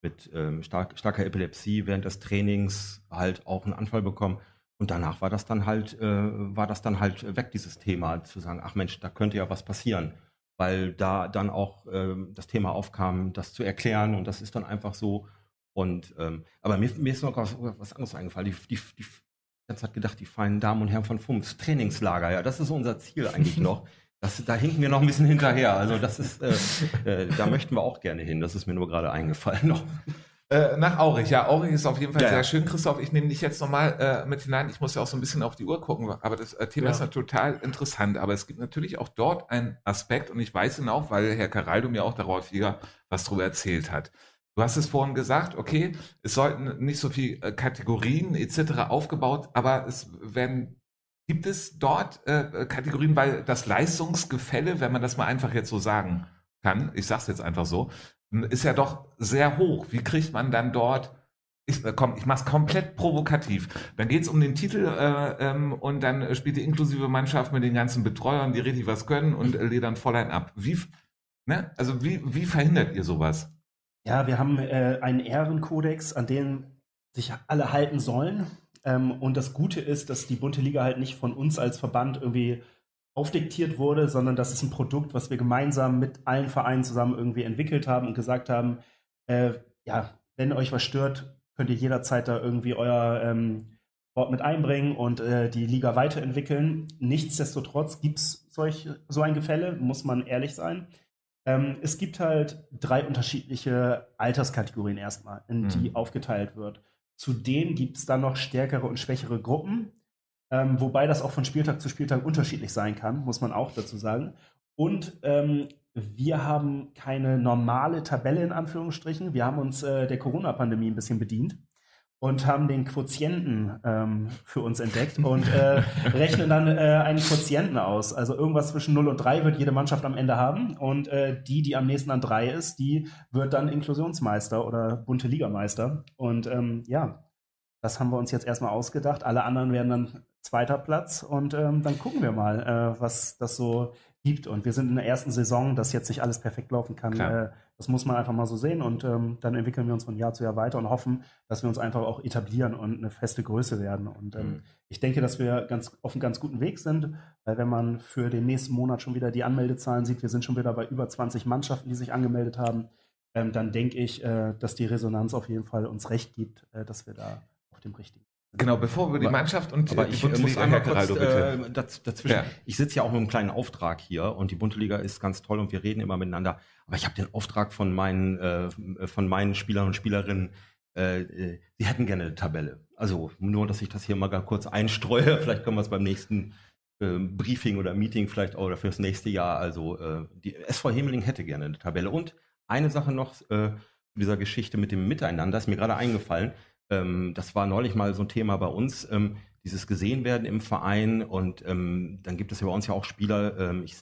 mit ähm, stark, starker Epilepsie während des Trainings halt auch einen Anfall bekommen. Und danach war das dann halt, äh, war das dann halt weg, dieses Thema, zu sagen, ach Mensch, da könnte ja was passieren. Weil da dann auch ähm, das Thema aufkam, das zu erklären und das ist dann einfach so. Und ähm, aber mir, mir ist noch was, was anderes eingefallen. Die, die, die ganze Zeit gedacht, die feinen Damen und Herren von FUMS, Trainingslager, ja, das ist unser Ziel eigentlich noch. Das, da hinken wir noch ein bisschen hinterher. Also das ist, äh, äh, da möchten wir auch gerne hin. Das ist mir nur gerade eingefallen noch. Äh, nach Aurich. Ja, Aurich ist auf jeden Fall Ja, sehr ja. schön. Christoph, ich nehme dich jetzt nochmal äh, mit hinein. Ich muss ja auch so ein bisschen auf die Uhr gucken, aber das äh, Thema Ja. ist ja total interessant. Aber es gibt natürlich auch dort einen Aspekt und ich weiß ihn auch, weil Herr Caraldo mir auch darauf wieder was drüber erzählt hat. Du hast es vorhin gesagt, okay, es sollten nicht so viele äh, Kategorien etc. aufgebaut, aber es werden Gibt es dort äh, Kategorien, weil das Leistungsgefälle, wenn man das mal einfach jetzt so sagen kann, ich sag's jetzt einfach so, ist ja doch sehr hoch. Wie kriegt man dann dort, ich, äh, komm, ich mach's komplett provokativ. Dann geht's um den Titel äh, ähm, und dann spielt die inklusive Mannschaft mit den ganzen Betreuern, die richtig was können und äh, ledern voll ein ab. Wie, ne? Also wie, wie verhindert ihr sowas? Ja, wir haben äh, einen Ehrenkodex, an den sich alle halten sollen. Ähm, und das Gute ist, dass die Bunte Liga halt nicht von uns als Verband irgendwie aufdiktiert wurde, sondern das ist ein Produkt, was wir gemeinsam mit allen Vereinen zusammen irgendwie entwickelt haben und gesagt haben, äh, ja, wenn euch was stört, könnt ihr jederzeit da irgendwie euer ähm, Wort mit einbringen und äh, die Liga weiterentwickeln. Nichtsdestotrotz gibt es so ein Gefälle, muss man ehrlich sein. Ähm, es gibt halt drei unterschiedliche Alterskategorien erstmal, in Mhm. die aufgeteilt wird. Zudem gibt es dann noch stärkere und schwächere Gruppen, ähm, wobei das auch von Spieltag zu Spieltag unterschiedlich sein kann, muss man auch dazu sagen. Und ähm, wir haben keine normale Tabelle in Anführungsstrichen. Wir haben uns äh, der Corona-Pandemie ein bisschen bedient und haben den Quotienten ähm, für uns entdeckt [laughs] und äh, rechnen dann äh, einen Quotienten aus. Also irgendwas zwischen 0 und 3 wird jede Mannschaft am Ende haben und äh, die, die am nächsten an 3 ist, die wird dann Inklusionsmeister oder bunte Ligameister. Und ähm, ja, das haben wir uns jetzt erstmal ausgedacht. Alle anderen werden dann zweiter Platz und ähm, dann gucken wir mal, äh, was das so gibt. Und wir sind in der ersten Saison, dass jetzt nicht alles perfekt laufen kann. Äh, das muss man einfach mal so sehen und ähm, dann entwickeln wir uns von Jahr zu Jahr weiter und hoffen, dass wir uns einfach auch etablieren und eine feste Größe werden. Und ähm, Mhm. ich denke, dass wir ganz auf einem ganz guten Weg sind, weil wenn man für den nächsten Monat schon wieder die Anmeldezahlen sieht, wir sind schon wieder bei über 20 Mannschaften, die sich angemeldet haben, ähm, dann denke ich, äh, dass die Resonanz auf jeden Fall uns recht gibt, äh, dass wir da auf dem richtigen sind. Genau, bevor wir über die Mannschaft und Aber die ich äh, muss Bundesliga, einmal Herr kurz Geraldo, bitte. äh, daz, dazwischen. Ja. Ich sitze ja auch mit einem kleinen Auftrag hier und die Bunte Liga ist ganz toll und wir reden immer miteinander. Aber ich habe den Auftrag von meinen, äh, von meinen Spielern und Spielerinnen, äh, äh, sie hätten gerne eine Tabelle. Also nur, dass ich das hier mal ganz kurz einstreue. [laughs] Vielleicht können wir es beim nächsten äh, Briefing oder Meeting vielleicht auch oder fürs nächste Jahr. Also äh, die SV Himmeling hätte gerne eine Tabelle. Und eine Sache noch äh, zu dieser Geschichte mit dem Miteinander ist mir gerade eingefallen. Ähm, das war neulich mal so ein Thema bei uns. Ähm, dieses gesehen werden im Verein und ähm, dann gibt es ja bei uns ja auch Spieler, ähm, ich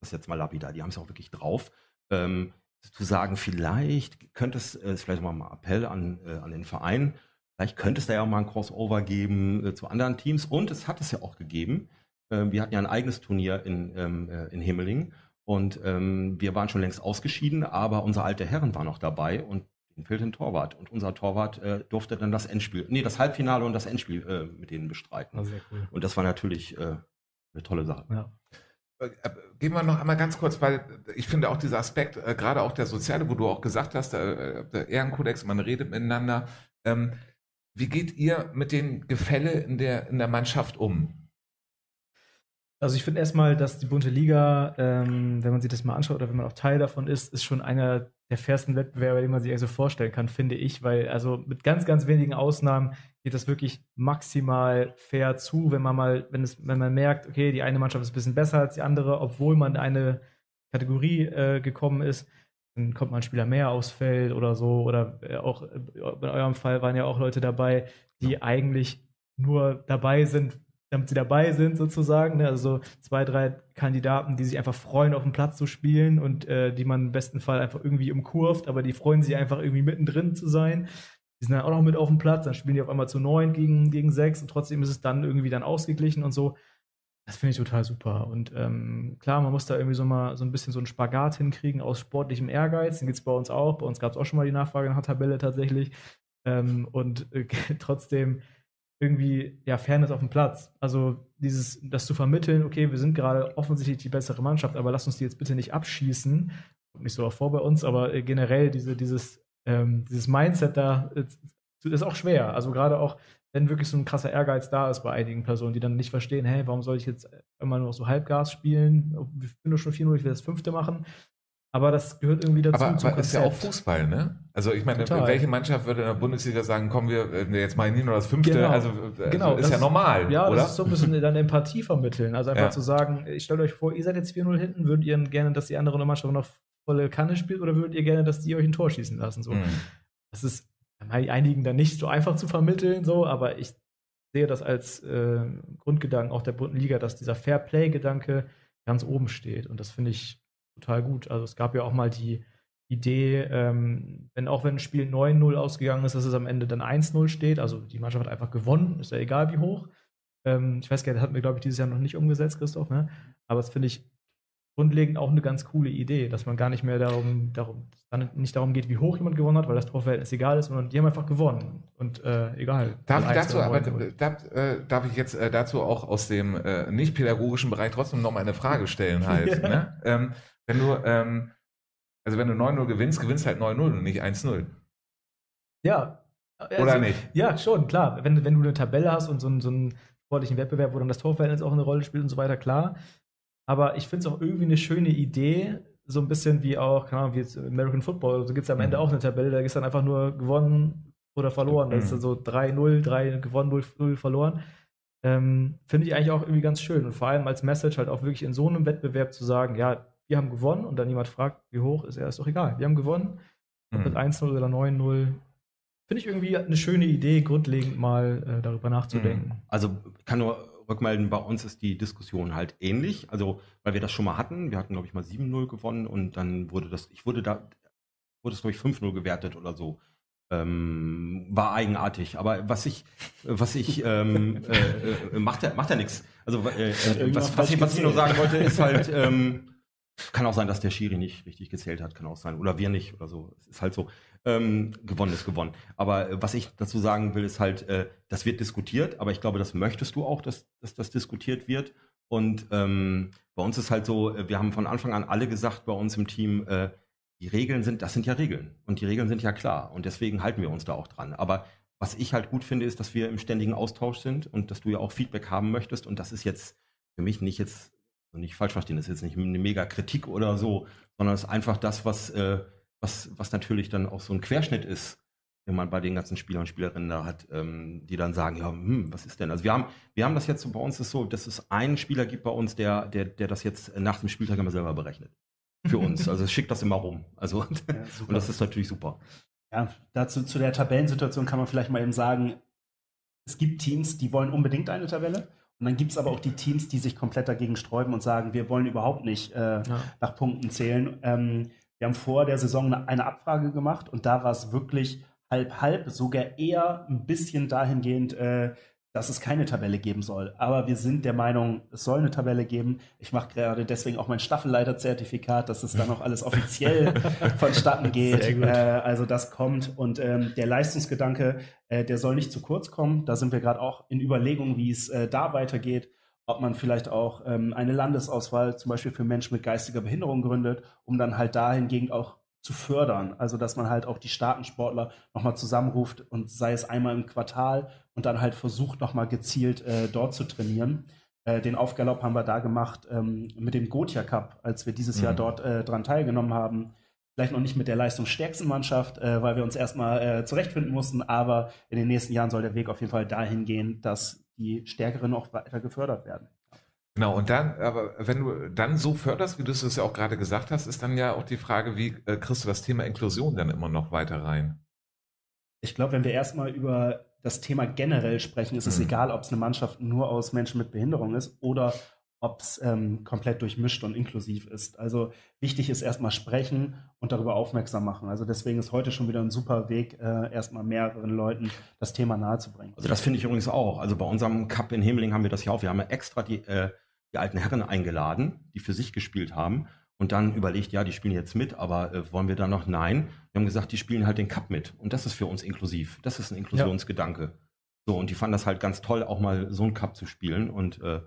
das jetzt mal lapidar, die haben es auch wirklich drauf, ähm, zu sagen, vielleicht könnte es, äh, vielleicht mal ein Appell an, äh, an den Verein, vielleicht könnte es da ja auch mal ein Crossover geben äh, zu anderen Teams und es hat es ja auch gegeben. Ähm, wir hatten ja ein eigenes Turnier in, äh, in Himmeling und ähm, wir waren schon längst ausgeschieden, aber unsere alte Herren waren noch dabei und fehlte ein Torwart. Und unser Torwart äh, durfte dann das Endspiel, nee, das Halbfinale und das Endspiel äh, mit denen bestreiten. Also sehr cool. Und das war natürlich äh, eine tolle Sache. Ja. Äh, Gehen wir noch einmal ganz kurz, weil ich finde auch dieser Aspekt, äh, gerade auch der soziale, wo du auch gesagt hast, äh, der Ehrenkodex, man redet miteinander. Ähm, wie geht ihr mit den Gefälle in der, in der Mannschaft um? Also ich finde erstmal, dass die bunte Liga, ähm, wenn man sich das mal anschaut oder wenn man auch Teil davon ist, ist schon einer der fairsten Wettbewerbe, den man sich also vorstellen kann, finde ich, weil also mit ganz, ganz wenigen Ausnahmen geht das wirklich maximal fair zu, wenn man mal, wenn es, wenn man merkt, okay, die eine Mannschaft ist ein bisschen besser als die andere, obwohl man in eine Kategorie äh, gekommen ist, dann kommt mal ein Spieler mehr aufs Feld oder so. Oder äh, auch äh, in eurem Fall waren ja auch Leute dabei, die eigentlich nur dabei sind, damit sie dabei sind, sozusagen. Ne? Also zwei, drei Kandidaten, die sich einfach freuen, auf dem Platz zu spielen und äh, die man im besten Fall einfach irgendwie umkurvt, aber die freuen sich einfach irgendwie mittendrin zu sein. Die sind dann auch noch mit auf dem Platz, dann spielen die auf einmal zu neun gegen, gegen sechs und trotzdem ist es dann irgendwie dann ausgeglichen und so. Das finde ich total super. Und ähm, klar, man muss da irgendwie so mal so ein bisschen so einen Spagat hinkriegen aus sportlichem Ehrgeiz. Den gibt es bei uns auch. Bei uns gab es auch schon mal die Nachfrage nach Tabelle tatsächlich. Ähm, und äh, [laughs] trotzdem irgendwie ja Fairness auf dem Platz. Also dieses, das zu vermitteln, okay, wir sind gerade offensichtlich die bessere Mannschaft, aber lass uns die jetzt bitte nicht abschießen. Kommt nicht so auch vor bei uns, aber äh, generell diese, dieses, ähm, dieses Mindset da ist, ist auch schwer. Also gerade auch, wenn wirklich so ein krasser Ehrgeiz da ist bei einigen Personen, die dann nicht verstehen, hey, warum soll ich jetzt immer nur so Halbgas spielen? Wir sind nur schon 4-0, ich will das fünfte machen. Aber das gehört irgendwie dazu. Aber, aber ist ja auch. Fußball, ne? Also ich meine, Total. welche Mannschaft würde in der Bundesliga sagen, kommen wir äh, jetzt mal oder das fünfte? Genau. Also, äh, Genau, ist das ja ist- normal, Ja, oder? das ist so ein bisschen dann Empathie vermitteln. Also einfach Ja. zu sagen, ich stellt euch vor, ihr seid jetzt 4-0 hinten, würdet ihr gerne, dass die andere Mannschaft noch volle Kanne spielt oder würdet ihr gerne, dass die euch ein Tor schießen lassen? So. Mhm. Das ist bei einigen dann nicht so einfach zu vermitteln, so, aber ich sehe das als äh, Grundgedanken auch der bunten Liga, dass dieser Fair-Play-Gedanke ganz oben steht. Und das finde ich total gut. Also es gab ja auch mal die Idee, ähm, wenn auch wenn ein Spiel 9-0 ausgegangen ist, dass es am Ende dann 1-0 steht. Also die Mannschaft hat einfach gewonnen, ist ja egal wie hoch. Ähm, ich weiß gar nicht, das hatten wir, glaube ich, dieses Jahr noch nicht umgesetzt, Christoph, ne? Aber das finde ich grundlegend auch eine ganz coole Idee, dass man gar nicht mehr darum, darum dann nicht darum geht, wie hoch jemand gewonnen hat, weil das Torverhältnis egal ist, sondern die haben einfach gewonnen. Und äh, egal. Darf ich 1 dazu, aber 9-0. darf, äh, darf ich jetzt äh, dazu auch aus dem äh, nicht pädagogischen Bereich trotzdem noch mal eine Frage stellen halt, Ja. [laughs] ne? ähm, wenn du, ähm, also wenn du 9-0 gewinnst, gewinnst halt 9-0 und nicht 1-0. Ja. Oder Also, nicht? Ja, schon, klar. Wenn, wenn du eine Tabelle hast und so, einen- so einen sportlichen Wettbewerb, wo dann das Torverhältnis auch eine Rolle spielt und so weiter, klar. Aber ich finde es auch irgendwie eine schöne Idee, so ein bisschen wie auch, keine Ahnung, wie jetzt American Football, so gibt es am Ende Mhm. auch eine Tabelle, da ist dann einfach nur gewonnen oder verloren. Da ist Mhm. dann so 3-0, 3 gewonnen, 0 verloren. Ähm, finde ich eigentlich auch irgendwie ganz schön. Und vor allem als Message halt auch wirklich in so einem Wettbewerb zu sagen, ja, wir haben gewonnen und dann jemand fragt, wie hoch ist er, ist doch egal. Wir haben gewonnen, ob mit Mhm. 1-0 oder 9-0. Finde ich irgendwie eine schöne Idee, grundlegend mal äh, darüber nachzudenken. Also ich kann nur rückmelden, bei uns ist die Diskussion halt ähnlich. Also, weil wir das schon mal hatten. Wir hatten, glaube ich, mal 7-0 gewonnen und dann wurde das, ich wurde da, wurde es, glaube ich, 5-0 gewertet oder so. Ähm, war eigenartig. Aber was ich, was ich, ähm, äh, äh, macht ja, macht ja nichts. Also, äh, äh, was, was, ich, was ich nur sagen wollte, ist halt, ähm, kann auch sein, dass der Schiri nicht richtig gezählt hat, kann auch sein. Oder wir nicht oder so. Es ist halt so. Ähm, gewonnen ist gewonnen. Aber äh, was ich dazu sagen will, ist halt, äh, das wird diskutiert, aber ich glaube, das möchtest du auch, dass, dass das diskutiert wird. Und ähm, bei uns ist halt so, äh, wir haben von Anfang an alle gesagt bei uns im Team, äh, die Regeln sind, das sind ja Regeln. Und die Regeln sind ja klar. Und deswegen halten wir uns da auch dran. Aber was ich halt gut finde, ist, dass wir im ständigen Austausch sind und dass du ja auch Feedback haben möchtest. Und das ist jetzt für mich nicht jetzt, also nicht falsch verstehen, das ist jetzt nicht eine mega Kritik oder so, sondern es ist einfach das, was, äh, was, was natürlich dann auch so ein Querschnitt ist wenn man bei den ganzen Spielern und Spielerinnen da hat, ähm, die dann sagen, ja, hm, was ist denn? Also wir haben, wir haben das jetzt so, bei uns ist so, dass es einen Spieler gibt bei uns, der, der, der das jetzt nach dem Spieltag immer selber berechnet. Für uns. Also es schickt das immer rum. Also, ja, [laughs] und das ist natürlich super. Ja, dazu zu der Tabellensituation kann man vielleicht mal eben sagen, es gibt Teams, die wollen unbedingt eine Tabelle. Und dann gibt es aber auch die Teams, die sich komplett dagegen sträuben und sagen, wir wollen überhaupt nicht äh, ja. nach Punkten zählen. Ähm, wir haben vor der Saison eine, eine Abfrage gemacht und da war es wirklich halb halb, sogar eher ein bisschen dahingehend, äh, dass es keine Tabelle geben soll. Aber wir sind der Meinung, es soll eine Tabelle geben. Ich mache gerade deswegen auch mein Staffelleiterzertifikat, dass es dann auch alles offiziell [laughs] vonstatten geht. Äh, also das kommt. Und ähm, der Leistungsgedanke, äh, der soll nicht zu kurz kommen. Da sind wir gerade auch in Überlegungen, wie es äh, da weitergeht. Ob man vielleicht auch ähm, eine Landesauswahl zum Beispiel für Menschen mit geistiger Behinderung gründet, um dann halt dahingehend auch zu fördern. Also dass man halt auch die starken Sportler nochmal zusammenruft und sei es einmal im Quartal und dann halt versucht nochmal gezielt äh, dort zu trainieren. Äh, den Aufgalopp haben wir da gemacht ähm, mit dem Gotia Cup, als wir dieses mhm. Jahr dort äh, dran teilgenommen haben. Vielleicht noch nicht mit der leistungsstärksten Mannschaft, äh, weil wir uns erstmal äh, zurechtfinden mussten, aber in den nächsten Jahren soll der Weg auf jeden Fall dahin gehen, dass die Stärkeren auch weiter gefördert werden. Genau, und dann, aber wenn du dann so förderst, wie du es ja auch gerade gesagt hast, ist dann ja auch die Frage, wie äh, kriegst du das Thema Inklusion dann immer noch weiter rein? Ich glaube, wenn wir erstmal über das Thema generell sprechen, ist es mhm. egal, ob es eine Mannschaft nur aus Menschen mit Behinderung ist oder ob es ähm, komplett durchmischt und inklusiv ist. Also wichtig ist erstmal sprechen und darüber aufmerksam machen. Also deswegen ist heute schon wieder ein super Weg, äh, erstmal mehreren Leuten das Thema nahezubringen. Also das finde ich übrigens auch. Also bei unserem Cup in Himmeling haben wir das ja auch. Wir haben ja extra die äh, die alten Herren eingeladen, die für sich gespielt haben und dann überlegt, ja, die spielen jetzt mit, aber äh, wollen wir da noch? Nein. Wir haben gesagt, die spielen halt den Cup mit. Und das ist für uns inklusiv. Das ist ein Inklusionsgedanke. Ja. So, und die fanden das halt ganz toll, auch mal so einen Cup zu spielen. Und äh,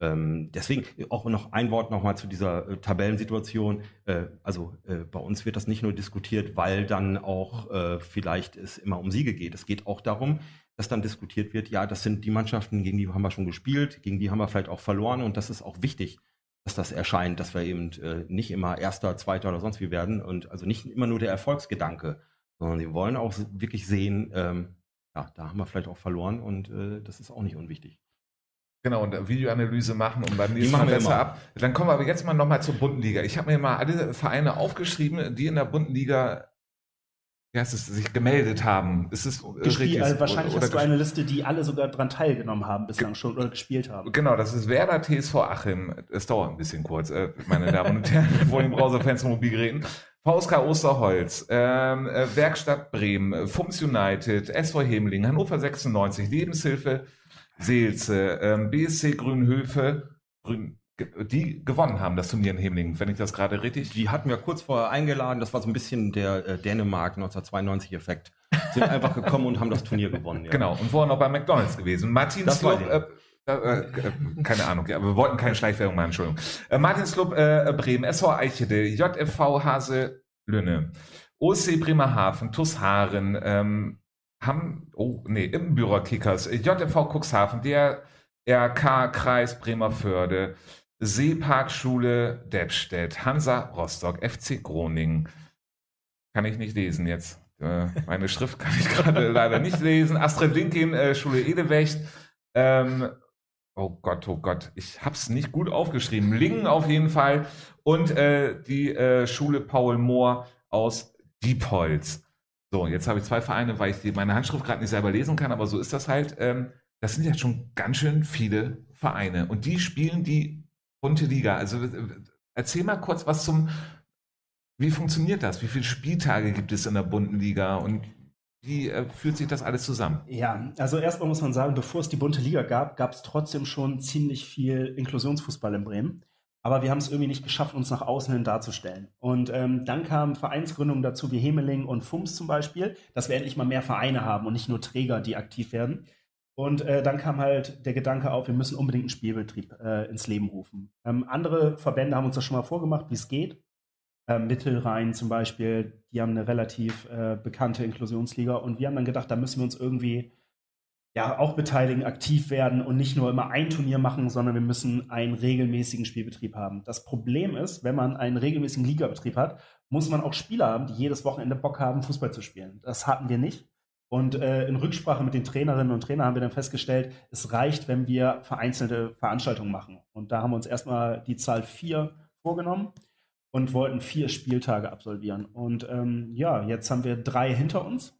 ähm, deswegen auch noch ein Wort nochmal zu dieser äh, Tabellensituation. Äh, also äh, bei uns wird das nicht nur diskutiert, weil dann auch äh, vielleicht es immer um Siege geht. Es geht auch darum, dass dann diskutiert wird, ja, das sind die Mannschaften, gegen die haben wir schon gespielt, gegen die haben wir vielleicht auch verloren und das ist auch wichtig, dass das erscheint, dass wir eben äh, nicht immer Erster, Zweiter oder sonst wie werden und also nicht immer nur der Erfolgsgedanke, sondern sie wollen auch wirklich sehen, ähm, ja, da haben wir vielleicht auch verloren und äh, das ist auch nicht unwichtig. Genau, und Videoanalyse machen und beim nächsten Mal besser immer. ab. Dann kommen wir aber jetzt mal nochmal zur bunten Liga. Ich habe mir mal alle Vereine aufgeschrieben, die in der bunten Liga wie heißt es, sich gemeldet haben. Ist es richtig? Also wahrscheinlich oder, hast du eine Liste, die alle sogar daran teilgenommen haben bislang schon oder gespielt haben. Genau, das ist Werder TSV Achim. Es dauert ein bisschen kurz, äh, meine Damen und Herren, vor den Browserfans Mobilgeräten. VSK Osterholz, ähm, äh, Werkstatt Bremen, Fums United, SV Hemling, Hannover 96, Lebenshilfe Seelze, ähm, BSC Grünhöfe, Grün, die gewonnen haben, das Turnier in Hemlingen, wenn ich das gerade richtig. Die hatten wir kurz vorher eingeladen, das war so ein bisschen der äh, Dänemark 1992-Effekt. Sind [laughs] einfach gekommen und haben das Turnier gewonnen. Ja. Genau, und vorher noch bei McDonalds gewesen. Martin Slop, äh, äh, äh, keine Ahnung, ja, wir wollten keine Schleichwerbung machen, Entschuldigung. Äh, Martin Slop, äh, Bremen, SV Eichede, JFV Hase Lünne, OSC Bremerhaven, TUS Haaren, ähm, haben, oh, nee, im Kickers, JFV Cuxhaven, der RK Kreis Bremerförde, Seeparkschule Detstedt, Hansa Rostock, FC Groningen. Kann ich nicht lesen jetzt. Äh, meine Schrift kann ich [laughs] gerade leider nicht lesen. Astrid Linkin, äh, Schule Edewecht. Ähm, oh Gott, oh Gott, ich hab's nicht gut aufgeschrieben. Lingen auf jeden Fall. Und äh, die äh, Schule Paul Mohr aus Diepholz. So, jetzt habe ich zwei Vereine, weil ich die, meine Handschrift gerade nicht selber lesen kann, aber so ist das halt. Ähm, das sind ja schon ganz schön viele Vereine. Und die spielen die bunte Liga. Also erzähl mal kurz was zum, wie funktioniert das? Wie viele Spieltage gibt es in der bunten Liga und wie äh, führt sich das alles zusammen? Ja, also erstmal muss man sagen, bevor es die bunte Liga gab, gab es trotzdem schon ziemlich viel Inklusionsfußball in Bremen. Aber wir haben es irgendwie nicht geschafft, uns nach außen hin darzustellen. Und ähm, dann kamen Vereinsgründungen dazu wie Hemeling und FUMS zum Beispiel, dass wir endlich mal mehr Vereine haben und nicht nur Träger, die aktiv werden. Und äh, dann kam halt der Gedanke auf, wir müssen unbedingt einen Spielbetrieb äh, ins Leben rufen. Ähm, andere Verbände haben uns das schon mal vorgemacht, wie es geht. Ähm, Mittelrhein zum Beispiel, die haben eine relativ äh, bekannte Inklusionsliga. Und wir haben dann gedacht, da müssen wir uns irgendwie ja auch beteiligen, aktiv werden und nicht nur immer ein Turnier machen, sondern wir müssen einen regelmäßigen Spielbetrieb haben. Das Problem ist, wenn man einen regelmäßigen Ligabetrieb hat, muss man auch Spieler haben, die jedes Wochenende Bock haben, Fußball zu spielen. Das hatten wir nicht. Und äh, in Rücksprache mit den Trainerinnen und Trainern haben wir dann festgestellt, es reicht, wenn wir vereinzelte Veranstaltungen machen. Und da haben wir uns erstmal die Zahl vier vorgenommen und wollten vier Spieltage absolvieren. Und ähm, ja, jetzt haben wir drei hinter uns.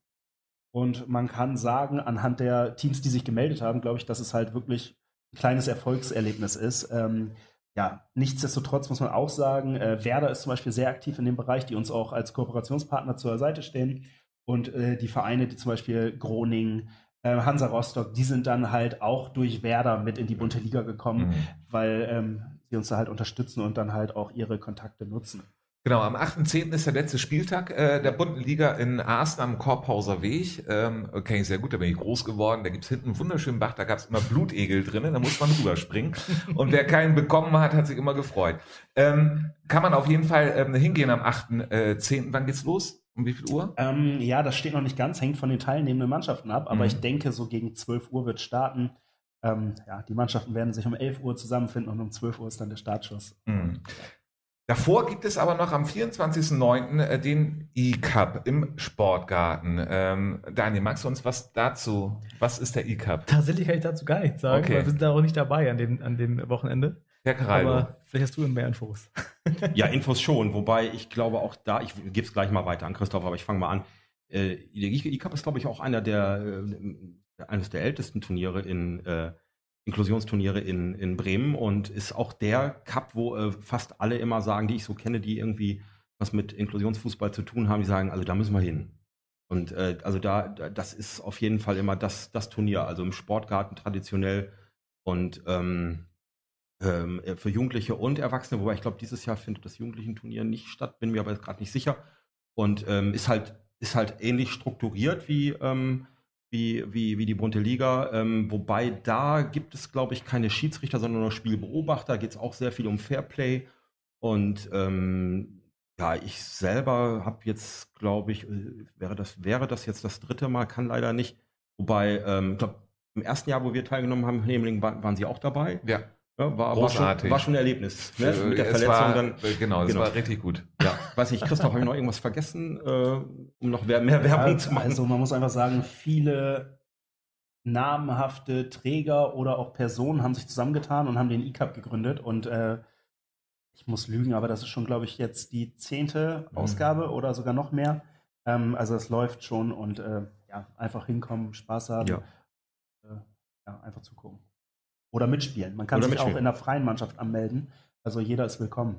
Und man kann sagen, anhand der Teams, die sich gemeldet haben, glaube ich, dass es halt wirklich ein kleines Erfolgserlebnis ist. Ähm, ja, nichtsdestotrotz muss man auch sagen, äh, Werder ist zum Beispiel sehr aktiv in dem Bereich, die uns auch als Kooperationspartner zur Seite stehen. Und äh, die Vereine, die zum Beispiel Groningen, äh, Hansa Rostock, die sind dann halt auch durch Werder mit in die bunte Liga gekommen, mhm. weil ähm, sie uns da halt unterstützen und dann halt auch ihre Kontakte nutzen. Genau, am 8.10. ist der letzte Spieltag äh, der bunten Liga in Arsten am Korphauser Weg. Ähm, Kenne ich sehr gut, da bin ich groß geworden. Da gibt's hinten einen wunderschönen Bach, da gab's immer Blutegel drinnen, da muss man rüberspringen. [laughs] Und wer keinen bekommen hat, hat sich immer gefreut. Ähm, kann man auf jeden Fall ähm, hingehen am 8.10. Wann geht's los? Um wie viel Uhr? Ähm, ja, das steht noch nicht ganz, hängt von den teilnehmenden Mannschaften ab, aber mhm. ich denke, so gegen 12 Uhr wird starten. Ähm, ja, die Mannschaften werden sich um 11 Uhr zusammenfinden und um 12 Uhr ist dann der Startschuss. Mhm. Davor gibt es aber noch am 24.09. Äh, den E-Cup im Sportgarten. Ähm, Daniel, magst du uns was dazu? Was ist der E-Cup? Tatsächlich kann ich dazu gar nichts sagen, okay. weil wir sind da auch nicht dabei an dem, an dem Wochenende. Herr Caraldo. Aber vielleicht hast du mehr Infos. [laughs] ja, Infos schon, wobei ich glaube auch da, ich gebe es gleich mal weiter an Christoph, aber ich fange mal an. Äh, E-Cup ist, glaube ich, auch einer der, äh, eines der ältesten Turniere in, äh, Inklusionsturniere in, in Bremen und ist auch der Cup, wo äh, fast alle immer sagen, die ich so kenne, die irgendwie was mit Inklusionsfußball zu tun haben, die sagen, also da müssen wir hin. Und äh, also da, das ist auf jeden Fall immer das, das Turnier, also im Sportgarten traditionell und ähm, ähm, äh, für Jugendliche und Erwachsene, wobei ich glaube, dieses Jahr findet das Jugendlichen-Turnier nicht statt, bin mir aber gerade nicht sicher. Und ähm, ist halt, ist halt ähnlich strukturiert wie, ähm, wie, wie, wie die bunte Liga. Ähm, wobei da gibt es, glaube ich, keine Schiedsrichter, sondern nur Spielbeobachter. Da geht es auch sehr viel um Fairplay. Und ähm, ja, ich selber habe jetzt, glaube ich, äh, wäre das, wäre das jetzt das dritte Mal, kann leider nicht. Wobei, ähm, ich glaube, im ersten Jahr, wo wir teilgenommen haben, Hemling, waren, waren sie auch dabei. Ja. Ja, war, war, schon, war schon ein Erlebnis. Ne? Mit der es Verletzung war, dann. Genau, das genau. war richtig gut. Ja, [laughs] weiß ich, Christoph, habe ich noch irgendwas vergessen, äh, um noch mehr, mehr Werbung ja, zu machen? Also man muss einfach sagen, viele namhafte Träger oder auch Personen haben sich zusammengetan und haben den E-Cup gegründet und äh, ich muss lügen, aber das ist schon, glaube ich, jetzt die zehnte mhm. Ausgabe oder sogar noch mehr. Ähm, also es läuft schon und äh, ja, einfach hinkommen, Spaß haben, ja. Äh, ja einfach zugucken. Oder mitspielen. Man kann Oder sich mitspielen. auch in der freien Mannschaft anmelden. Also jeder ist willkommen.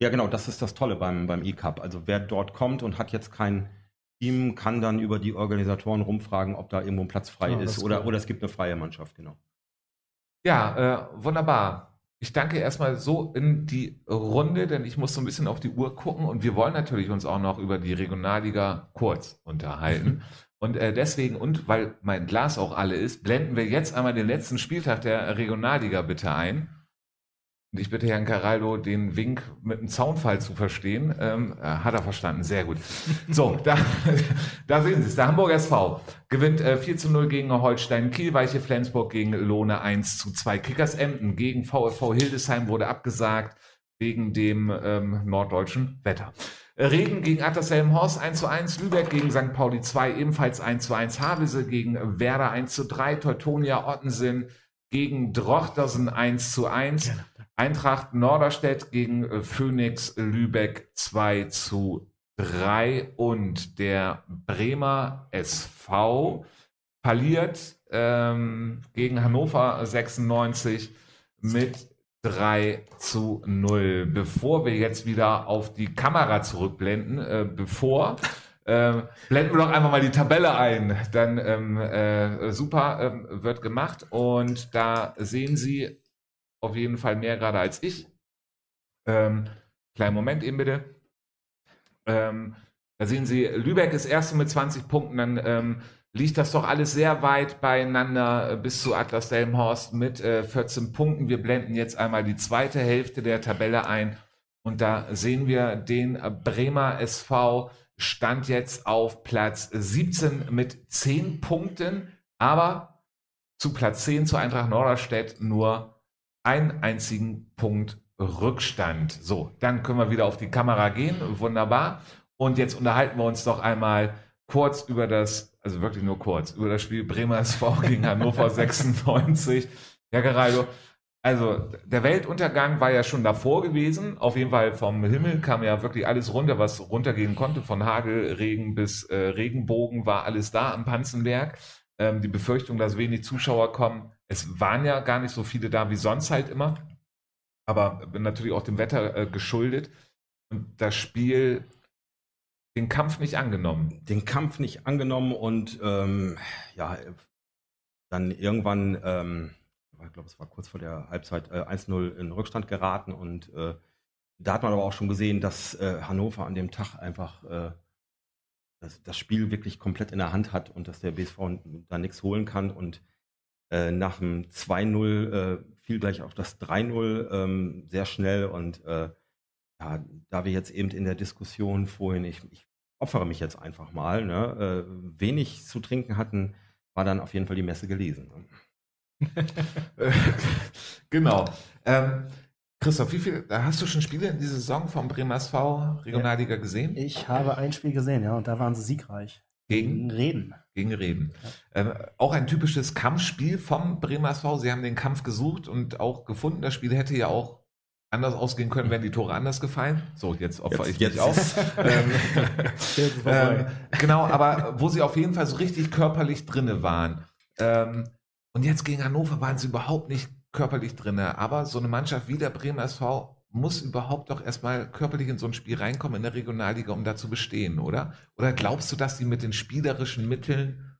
Ja, genau, das ist das Tolle beim, beim E-Cup. Also wer dort kommt und hat jetzt kein Team, kann dann über die Organisatoren rumfragen, ob da irgendwo ein Platz frei ja, ist oder, oder es gibt eine freie Mannschaft, genau. Ja, äh, wunderbar. Ich danke erstmal so in die Runde, denn ich muss so ein bisschen auf die Uhr gucken und wir wollen natürlich uns auch noch über die Regionalliga kurz unterhalten. [laughs] Und äh, deswegen, und weil mein Glas auch alle ist, blenden wir jetzt einmal den letzten Spieltag der Regionalliga bitte ein. Und ich bitte Herrn Caraldo, den Wink mit einem Zaunfall zu verstehen. Ähm, äh, hat er verstanden, sehr gut. So, [laughs] da, da sehen Sie es. Der Hamburger SV gewinnt äh, 4 zu 0 gegen Holstein Kiel, Weiche Flensburg gegen Lohne 1 zu 2. Kickers Emden gegen VfV Hildesheim wurde abgesagt wegen dem ähm, norddeutschen Wetter. Reden gegen Attershelm-Horst 1 zu 1, Lübeck gegen St. Pauli 2 ebenfalls 1 zu 1, Havelse gegen Werder 1 zu 3, Teutonia Ottensen gegen Drochtersen 1 zu 1, Eintracht Norderstedt gegen äh, Phoenix Lübeck 2 zu 3 und der Bremer SV verliert ähm, gegen Hannover 96 mit 3 zu 0. Bevor wir jetzt wieder auf die Kamera zurückblenden, äh, bevor, äh, blenden wir doch einfach mal die Tabelle ein. Dann ähm, äh, super ähm, wird gemacht und da sehen Sie auf jeden Fall mehr gerade als ich. Ähm, kleinen Moment eben bitte. Ähm, da sehen Sie, Lübeck ist erste mit 20 Punkten, dann ähm, liegt das doch alles sehr weit beieinander äh, bis zu Atlas Delmhorst mit äh, 14 Punkten. Wir blenden jetzt einmal die zweite Hälfte der Tabelle ein und da sehen wir den Bremer SV stand jetzt auf Platz 17 mit 10 Punkten, aber zu Platz 10 zu Eintracht Norderstedt nur einen einzigen Punkt Rückstand. So, dann können wir wieder auf die Kamera gehen. Wunderbar. Und jetzt unterhalten wir uns doch einmal kurz über das also wirklich nur kurz, über das Spiel Bremer SV [laughs] gegen Hannover 96. Ja, Geraldo, also der Weltuntergang war ja schon davor gewesen. Auf jeden Fall vom Himmel kam ja wirklich alles runter, was runtergehen konnte. Von Hagel, Regen bis äh, Regenbogen war alles da am Panzenberg. Ähm, die Befürchtung, dass wenig Zuschauer kommen. Es waren ja gar nicht so viele da wie sonst halt immer. Aber natürlich auch dem Wetter äh, geschuldet. Und das Spiel den Kampf nicht angenommen. Den Kampf nicht angenommen und ähm, ja, dann irgendwann, ähm, ich glaube, es war kurz vor der Halbzeit, äh, 1-0 in Rückstand geraten und äh, da hat man aber auch schon gesehen, dass äh, Hannover an dem Tag einfach äh, das, das, Spiel wirklich komplett in der Hand hat und dass der BSV da nichts holen kann und äh, nach dem 2-0 äh, fiel gleich auf das 3-0 ähm, sehr schnell und äh, ja, da wir jetzt eben in der Diskussion vorhin, ich, ich opfere mich jetzt einfach mal, ne, äh, wenig zu trinken hatten, war dann auf jeden Fall die Messe gelesen. Ne? [laughs] genau. Ähm, Christoph, wie viel hast du schon Spiele in dieser Saison vom Bremer SV Regionalliga gesehen? Ich habe ein Spiel gesehen, ja, und da waren sie siegreich. Gegen, gegen Reden. Gegen Reden. Ja. Ähm, auch ein typisches Kampfspiel vom Bremer SV. Sie haben den Kampf gesucht und auch gefunden. Das Spiel hätte ja auch anders ausgehen können, wären die Tore anders gefallen. So, jetzt opfer jetzt, ich jetzt. mich auf. [laughs] ähm, ähm, genau, aber wo sie auf jeden Fall so richtig körperlich drinne waren. Ähm, und jetzt gegen Hannover waren sie überhaupt nicht körperlich drinne. Aber so eine Mannschaft wie der Bremer SV muss überhaupt doch erstmal körperlich in so ein Spiel reinkommen in der Regionalliga, um da zu bestehen, oder? Oder glaubst du, dass sie mit den spielerischen Mitteln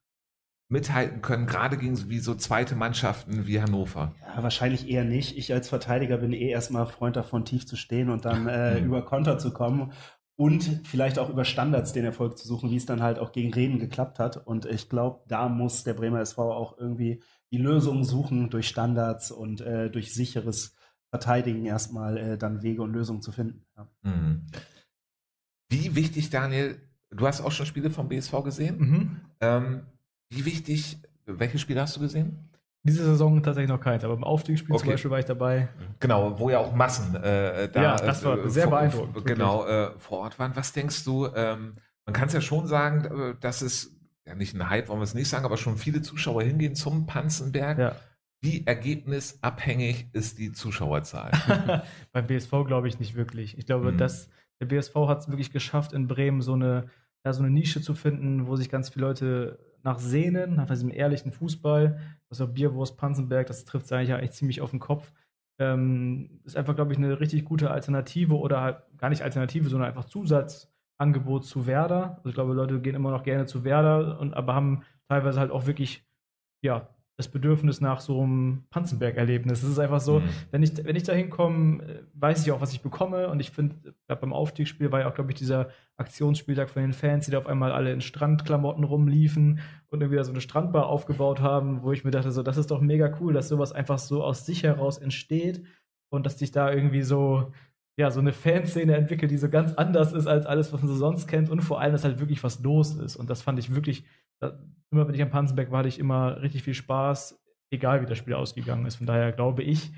mithalten können, gerade gegen wie so zweite Mannschaften wie Hannover? Ja, wahrscheinlich eher nicht. Ich als Verteidiger bin eh erstmal Freund davon, tief zu stehen und dann [laughs] äh, mhm. über Konter zu kommen und vielleicht auch über Standards den Erfolg zu suchen, wie es dann halt auch gegen Reden geklappt hat. Und ich glaube, da muss der Bremer SV auch irgendwie die Lösung suchen durch Standards und äh, durch sicheres Verteidigen erstmal äh, dann Wege und Lösungen zu finden. Ja. Mhm. Wie wichtig, Daniel, du hast auch schon Spiele vom BSV gesehen. Mhm. Ähm, wie wichtig, welche Spiele hast du gesehen? Diese Saison tatsächlich noch keins, aber im Aufstiegsspiel okay. zum Beispiel war ich dabei. Genau, wo ja auch Massen äh, da. Ja, das war äh, sehr vor, beeindruckend. Genau, äh, vor Ort waren. Was denkst du? Ähm, man kann es ja schon sagen, äh, dass es ja nicht ein Hype, wollen wir es nicht sagen, aber schon viele Zuschauer hingehen zum Panzenberg. Ja. Wie ergebnisabhängig ist die Zuschauerzahl? [laughs] Beim BSV glaube ich nicht wirklich. Ich glaube, mhm. dass der BSV hat es wirklich geschafft, in Bremen so eine, ja, so eine Nische zu finden, wo sich ganz viele Leute nach sehnen, nach diesem ehrlichen Fußball. Also Bierwurst Panzenberg, das trifft es eigentlich, eigentlich ziemlich auf den Kopf. Ähm, ist einfach, glaube ich, eine richtig gute Alternative oder halt gar nicht Alternative, sondern einfach Zusatzangebot zu Werder. Also ich glaube, Leute gehen immer noch gerne zu Werder, und, aber haben teilweise halt auch wirklich ja, das Bedürfnis nach so einem Panzenberg-Erlebnis. Es ist einfach so, mhm. wenn ich, wenn ich da hinkomme, äh, weiß ich auch, was ich bekomme. Und ich finde, beim Aufstiegsspiel war ja auch, glaube ich, dieser Aktionsspieltag von den Fans, die da auf einmal alle in Strandklamotten rumliefen und irgendwie da so eine Strandbar aufgebaut haben, wo ich mir dachte, so, das ist doch mega cool, dass sowas einfach so aus sich heraus entsteht und dass sich da irgendwie so, ja, so eine Fanszene entwickelt, die so ganz anders ist als alles, was man so sonst kennt und vor allem, dass halt wirklich was los ist. Und das fand ich wirklich immer wenn ich am Panzenberg war, hatte ich immer richtig viel Spaß, egal wie das Spiel ausgegangen ist. Von daher glaube ich,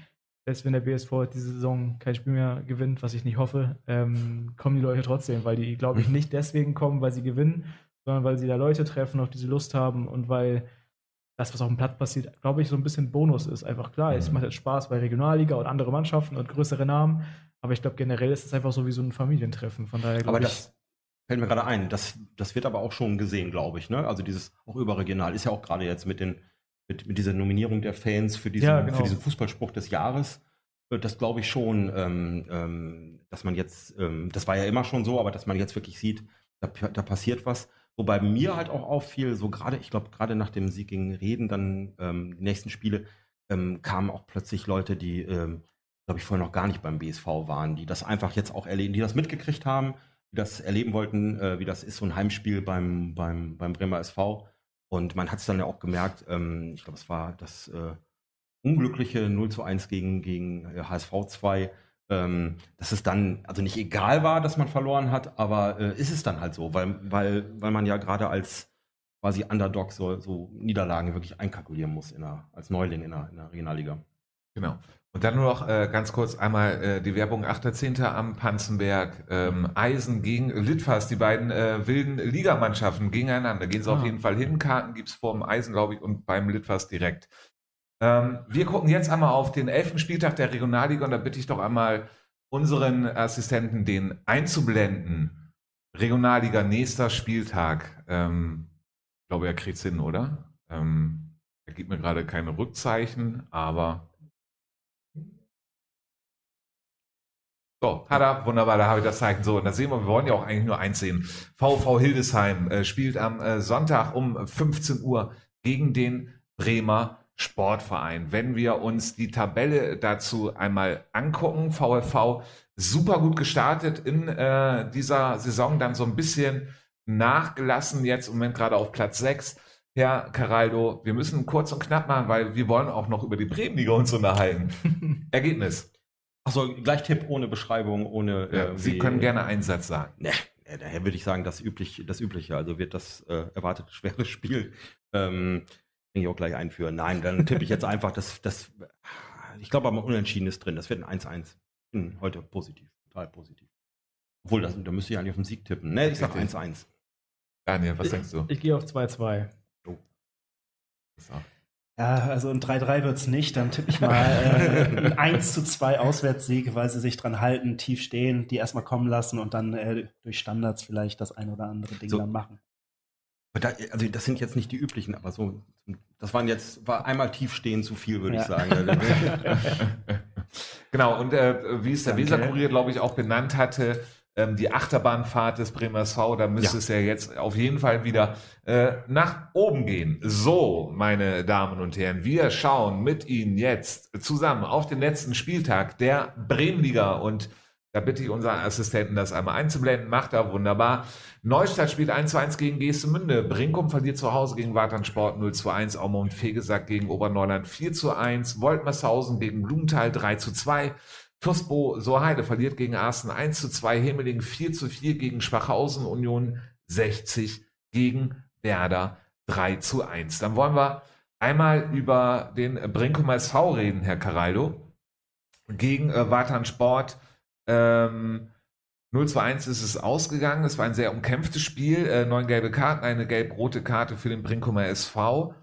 selbst wenn der BSV diese Saison kein Spiel mehr gewinnt, was ich nicht hoffe, ähm, kommen die Leute trotzdem, weil die, glaube ich, mhm. nicht deswegen kommen, weil sie gewinnen, sondern weil sie da Leute treffen, auf die sie Lust haben und weil das, was auf dem Platz passiert, glaube ich, so ein bisschen Bonus ist. Einfach klar, es mhm. macht jetzt Spaß bei Regionalliga und andere Mannschaften und größere Namen, aber ich glaube, generell ist es einfach so wie so ein Familientreffen. Von daher glaube ich. Fällt mir gerade ein, das, das wird aber auch schon gesehen, glaube ich. Ne? Also dieses auch überregional ist ja auch gerade jetzt mit, den, mit, mit dieser Nominierung der Fans für diesen, ja, genau. für diesen Fußballspruch des Jahres. Das glaube ich schon, ähm, ähm, dass man jetzt, ähm, das war ja immer schon so, aber dass man jetzt wirklich sieht, da, da passiert was. Wobei mir halt auch auffiel, so gerade, ich glaube, gerade nach dem Sieg gegen Reden, dann ähm, die nächsten Spiele, ähm, kamen auch plötzlich Leute, die, ähm, glaube ich, vorher noch gar nicht beim BSV waren, die das einfach jetzt auch erleben, die das mitgekriegt haben, das erleben wollten, äh, wie das ist, so ein Heimspiel beim, beim, beim Bremer SV. Und man hat es dann ja auch gemerkt, ähm, ich glaube, es war das äh, unglückliche 0 zu 1 gegen, gegen HSV äh, 2, ähm, dass es dann also nicht egal war, dass man verloren hat, aber äh, ist es dann halt so, weil, weil, weil man ja gerade als quasi Underdog so, so Niederlagen wirklich einkalkulieren muss in der, als Neuling in der, in der Regionalliga. Genau. Und dann nur noch äh, ganz kurz einmal äh, die Werbung 8.10. am Panzenberg. Ähm, Eisen gegen Litfaß, die beiden äh, wilden Ligamannschaften gegeneinander. Gehen sie Ah. auf jeden Fall hin. Karten gibt's vor dem Eisen, glaube ich, und beim Litfaß direkt. Ähm, wir gucken jetzt einmal auf den elften Spieltag der Regionalliga und da bitte ich doch einmal unseren Assistenten, den einzublenden. Regionalliga, nächster Spieltag. Ähm, ich glaube, er kriegt's hin, oder? Ähm, er gibt mir gerade keine Rückzeichen, aber So, er, wunderbar, da habe ich das Zeichen. So, und da sehen wir, wir wollen ja auch eigentlich nur eins sehen. VV Hildesheim äh, spielt am äh, Sonntag um 15 Uhr gegen den Bremer Sportverein. Wenn wir uns die Tabelle dazu einmal angucken, VfV super gut gestartet in äh, dieser Saison, dann so ein bisschen nachgelassen, jetzt im Moment gerade auf Platz 6. Herr Caraldo, wir müssen kurz und knapp machen, weil wir wollen auch noch über die Bremenliga uns unterhalten. [laughs] Ergebnis. Achso, gleich Tipp ohne Beschreibung, ohne. Ja, äh, Sie wie- können gerne einen Satz sagen. Ne, daher würde ich sagen, das, üblich, das Übliche. Also wird das äh, erwartete schwere Spiel, ähm, kann ich auch gleich einführen. Nein, dann tippe ich jetzt einfach, dass das, ich glaube aber Unentschieden ist drin. Das wird ein 1-1. Bin heute positiv, total positiv. Obwohl, das, da müsste ich eigentlich auf den Sieg tippen. Ne, ich sag Richtig. 1-1. Daniel, was denkst du? Ich gehe auf 2-2. So. Ja, also ein 3-3 wird's nicht. Dann tippe ich mal äh, ein 1 zu 2 Auswärtssieg, weil sie sich dran halten, tief stehen, die erstmal kommen lassen und dann äh, durch Standards vielleicht das ein oder andere Ding So. dann machen. Also das sind jetzt nicht die üblichen, aber so, das waren jetzt, war einmal tief stehen zu viel, würde ich Ja. sagen. Also, [laughs] [laughs] genau, und äh, wie es der. Weserkurier, glaube ich, auch benannt hatte, ähm, die Achterbahnfahrt des Bremer SV, da müsste Ja. es ja jetzt auf jeden Fall wieder äh, nach oben gehen. So, meine Damen und Herren, wir schauen mit Ihnen jetzt zusammen auf den letzten Spieltag der Bremenliga und da bitte ich unseren Assistenten, das einmal einzublenden. Macht er wunderbar. Neustadt spielt 1 zu 1 gegen Geestemünde. Brinkum verliert zu Hause gegen Waternsport 0 zu 1. Aumont Fegesack gegen Oberneuland 4 zu 1. Woltmershausen gegen Blumenthal 3 zu 2. Fürstbo Soheide verliert gegen Arsten 1 zu 2. Hemmeling 4 zu 4 gegen Schwachhausen. Union 60 gegen Werder 3 zu 1. Dann wollen wir einmal über den Brinkumer SV reden, Herr Caraldo. Gegen äh, Watan Sport ähm, 0 zu 1 ist es ausgegangen. Es war ein sehr umkämpftes Spiel. Äh, neun gelbe Karten, eine gelb-rote Karte für den Brinkumer SV.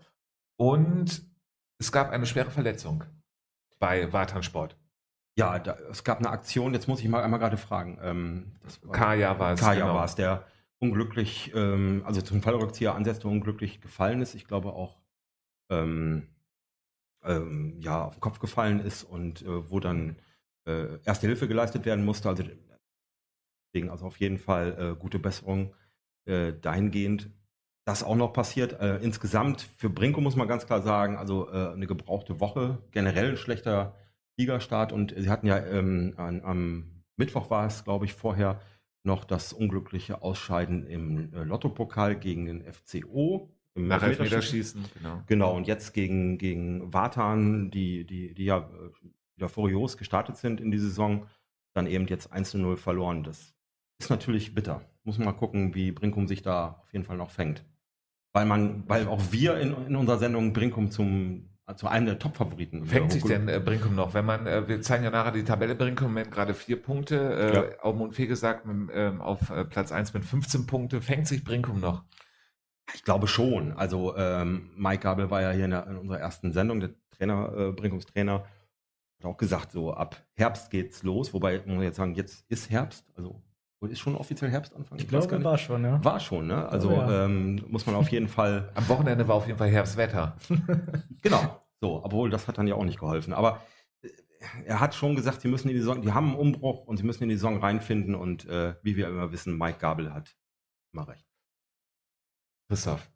Und es gab eine schwere Verletzung bei Watan Sport. Ja, da, es gab eine Aktion, jetzt muss ich mal einmal gerade fragen. Ähm, war- Kaya war es. Kaya genau. war es, der unglücklich, ähm, also zum Fallrückzieher ansetzte, unglücklich gefallen ist. Ich glaube auch, ähm, ähm, ja, auf den Kopf gefallen ist und äh, wo dann äh, erste Hilfe geleistet werden musste. Also deswegen also auf jeden Fall äh, gute Besserung äh, dahingehend. Das auch noch passiert. Äh, insgesamt für Brinko muss man ganz klar sagen, also äh, eine gebrauchte Woche, generell ein schlechter Ligastart und sie hatten ja ähm, an, am Mittwoch war es, glaube ich, vorher noch das unglückliche Ausscheiden im äh, Lottopokal gegen den FCO. Im Nach Elfmeterschießen. Genau. Genau, und jetzt gegen, gegen Vatan, die, die, die ja äh, wieder furios gestartet sind in die Saison, dann eben jetzt 1-0 verloren. Das ist natürlich bitter. Muss man mal gucken, wie Brinkum sich da auf jeden Fall noch fängt. Weil man, weil auch wir in, in unserer Sendung Brinkum zum, zu einem der Top-Favoriten. Fängt sich denn äh, Brinkum noch? Wenn man, äh, wir zeigen ja nachher die Tabelle Brinkum Moment gerade vier Punkte, äh, Ja. Aumund Fegesack mit, ähm, auf äh, Platz 1 mit 15 Punkte. Fängt sich Brinkum noch? Ich glaube schon. Also ähm, Mike Gabel war ja hier in, der, in unserer ersten Sendung, der Trainer, äh, Brinkungstrainer, hat auch gesagt, so ab Herbst geht's los. Wobei, muss man jetzt sagen, jetzt ist Herbst. Also ist schon offiziell Herbstanfang? Ich weiß glaube, war schon, ja. War schon, ne? Also Oh ja. ähm, muss man auf jeden Fall, Am Wochenende war auf jeden Fall Herbstwetter. [laughs] genau, so, obwohl das hat dann ja auch nicht geholfen. Aber äh, er hat schon gesagt, sie müssen in die Saison, die haben einen Umbruch und sie müssen in die Saison reinfinden und äh, wie wir immer wissen, Mike Gabel hat immer recht. Christoph.